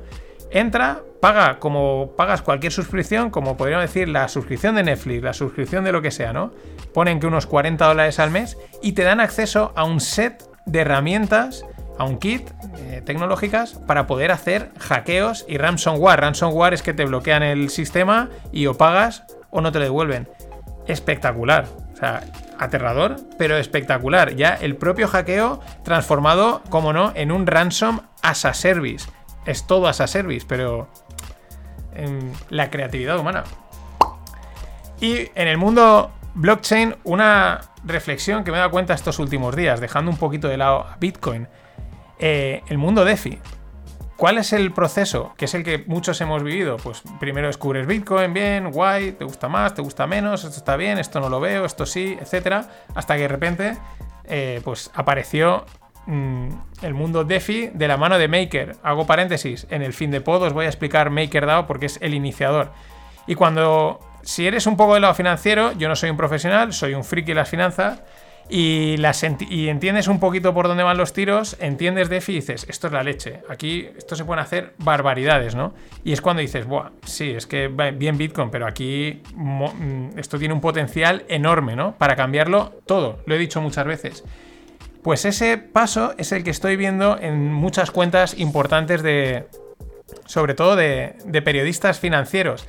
entra, paga como pagas cualquier suscripción, como podríamos decir la suscripción de Netflix, la suscripción de lo que sea, ¿no? Ponen que unos 40 dólares al mes y te dan acceso a un set de herramientas, a un kit eh, tecnológicas para poder hacer hackeos y ransomware. Ransomware es que te bloquean el sistema y o pagas o no te lo devuelven. Espectacular. O sea, aterrador, pero espectacular. Ya el propio hackeo transformado, como no, en un ransom as a service. Es todo as a service, pero en la creatividad humana. Y en el mundo blockchain, una reflexión que me he dado cuenta estos últimos días, dejando un poquito de lado a Bitcoin. Eh, el mundo DeFi. ¿Cuál es el proceso? Que es el que muchos hemos vivido. Pues primero descubres Bitcoin, bien, guay, te gusta más, te gusta menos, esto está bien, esto no lo veo, esto sí, etcétera. Hasta que de repente, eh, pues apareció mm, el mundo DeFi de la mano de Maker. Hago paréntesis, en el fin de pod os voy a explicar MakerDAO porque es el iniciador. Y cuando, si eres un poco del lado financiero, yo no soy un profesional, soy un friki de las finanzas y, entiendes un poquito por dónde van los tiros, entiendes DeFi y dices, esto es la leche, aquí esto se pueden hacer barbaridades, ¿no? Y es cuando dices, Buah, sí, es que bien Bitcoin, pero aquí mm, esto tiene un potencial enorme, ¿no? Para cambiarlo todo, lo he dicho muchas veces. Pues ese paso es el que estoy viendo en muchas cuentas importantes de, sobre todo de, de periodistas financieros,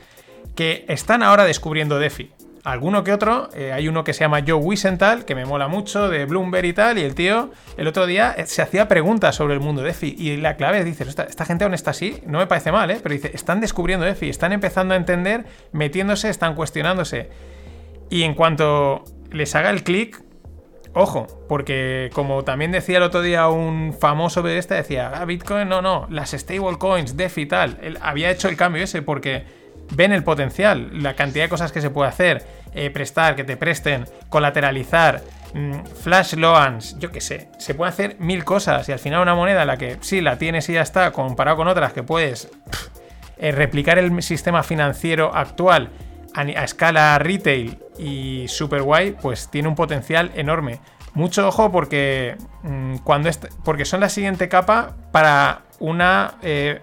que están ahora descubriendo DeFi alguno que otro. Eh, hay uno que se llama Joe Wiesenthal, que me mola mucho, de Bloomberg y tal. Y el tío, el otro día, eh, se hacía preguntas sobre el mundo de EFI. Y la clave es, dice, esta, gente aún está así, no me parece mal, ¿eh? Pero dice, están descubriendo EFI, están empezando a entender, metiéndose, están cuestionándose. Y en cuanto les haga el clic, Ojo, porque como también decía el otro día un famoso esta, decía, ah, Bitcoin, no, no, las stablecoins, DeFi y tal. Él había hecho el cambio ese porque ven el potencial, la cantidad de cosas que se puede hacer, eh, prestar, que te presten, colateralizar, mm, flash loans, yo qué sé, se puede hacer mil cosas y al final una moneda la que sí la tienes y ya está, comparado con otras que puedes eh, replicar el sistema financiero actual a, escala retail y super guay, pues tiene un potencial enorme. Mucho ojo porque, mm, cuando porque son la siguiente capa para una eh,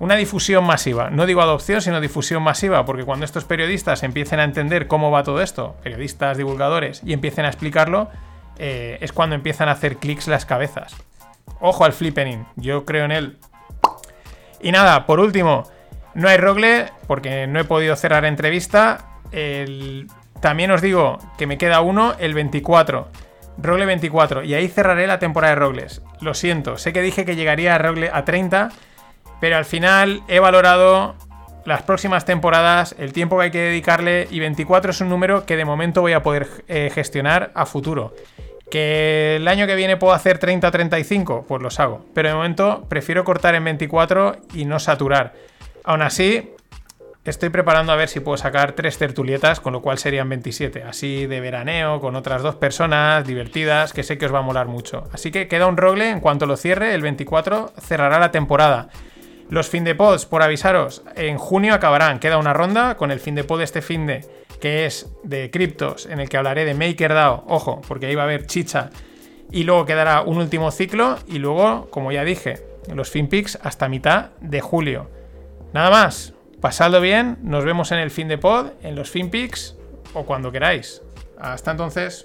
una difusión masiva. No digo adopción, sino difusión masiva, porque cuando estos periodistas empiecen a entender cómo va todo esto, periodistas, divulgadores, y empiecen a explicarlo, eh, es cuando empiezan a hacer clics las cabezas. Ojo al flippening, yo creo en él. Y nada, por último, no hay Rogle, porque no he podido cerrar entrevista. También os digo que me queda uno, el 24. Rogle 24. Y ahí cerraré la temporada de Rogles. Lo siento, sé que dije que llegaría a Rogle a 30 pero al final he valorado las próximas temporadas, el tiempo que hay que dedicarle y 24 es un número que de momento voy a poder eh, gestionar a futuro. Que el año que viene puedo hacer 30 o 35, pues los hago. Pero de momento prefiero cortar en 24 y no saturar. Aún así, estoy preparando a ver si puedo sacar tres tertulietas, con lo cual serían 27. Así de veraneo, con otras dos personas divertidas, que sé que os va a molar mucho. Así que queda un rogle, en cuanto lo cierre, el 24 cerrará la temporada. Los fin de pods, por avisaros, en junio acabarán. Queda una ronda con el fin de pod este fin de, que es de criptos, en el que hablaré de MakerDAO. Ojo, porque ahí va a haber chicha. Y luego quedará un último ciclo. Y luego, como ya dije, los FinPix hasta mitad de julio. Nada más. Pasadlo bien. Nos vemos en el fin de pod, en los FinPix o cuando queráis. Hasta entonces.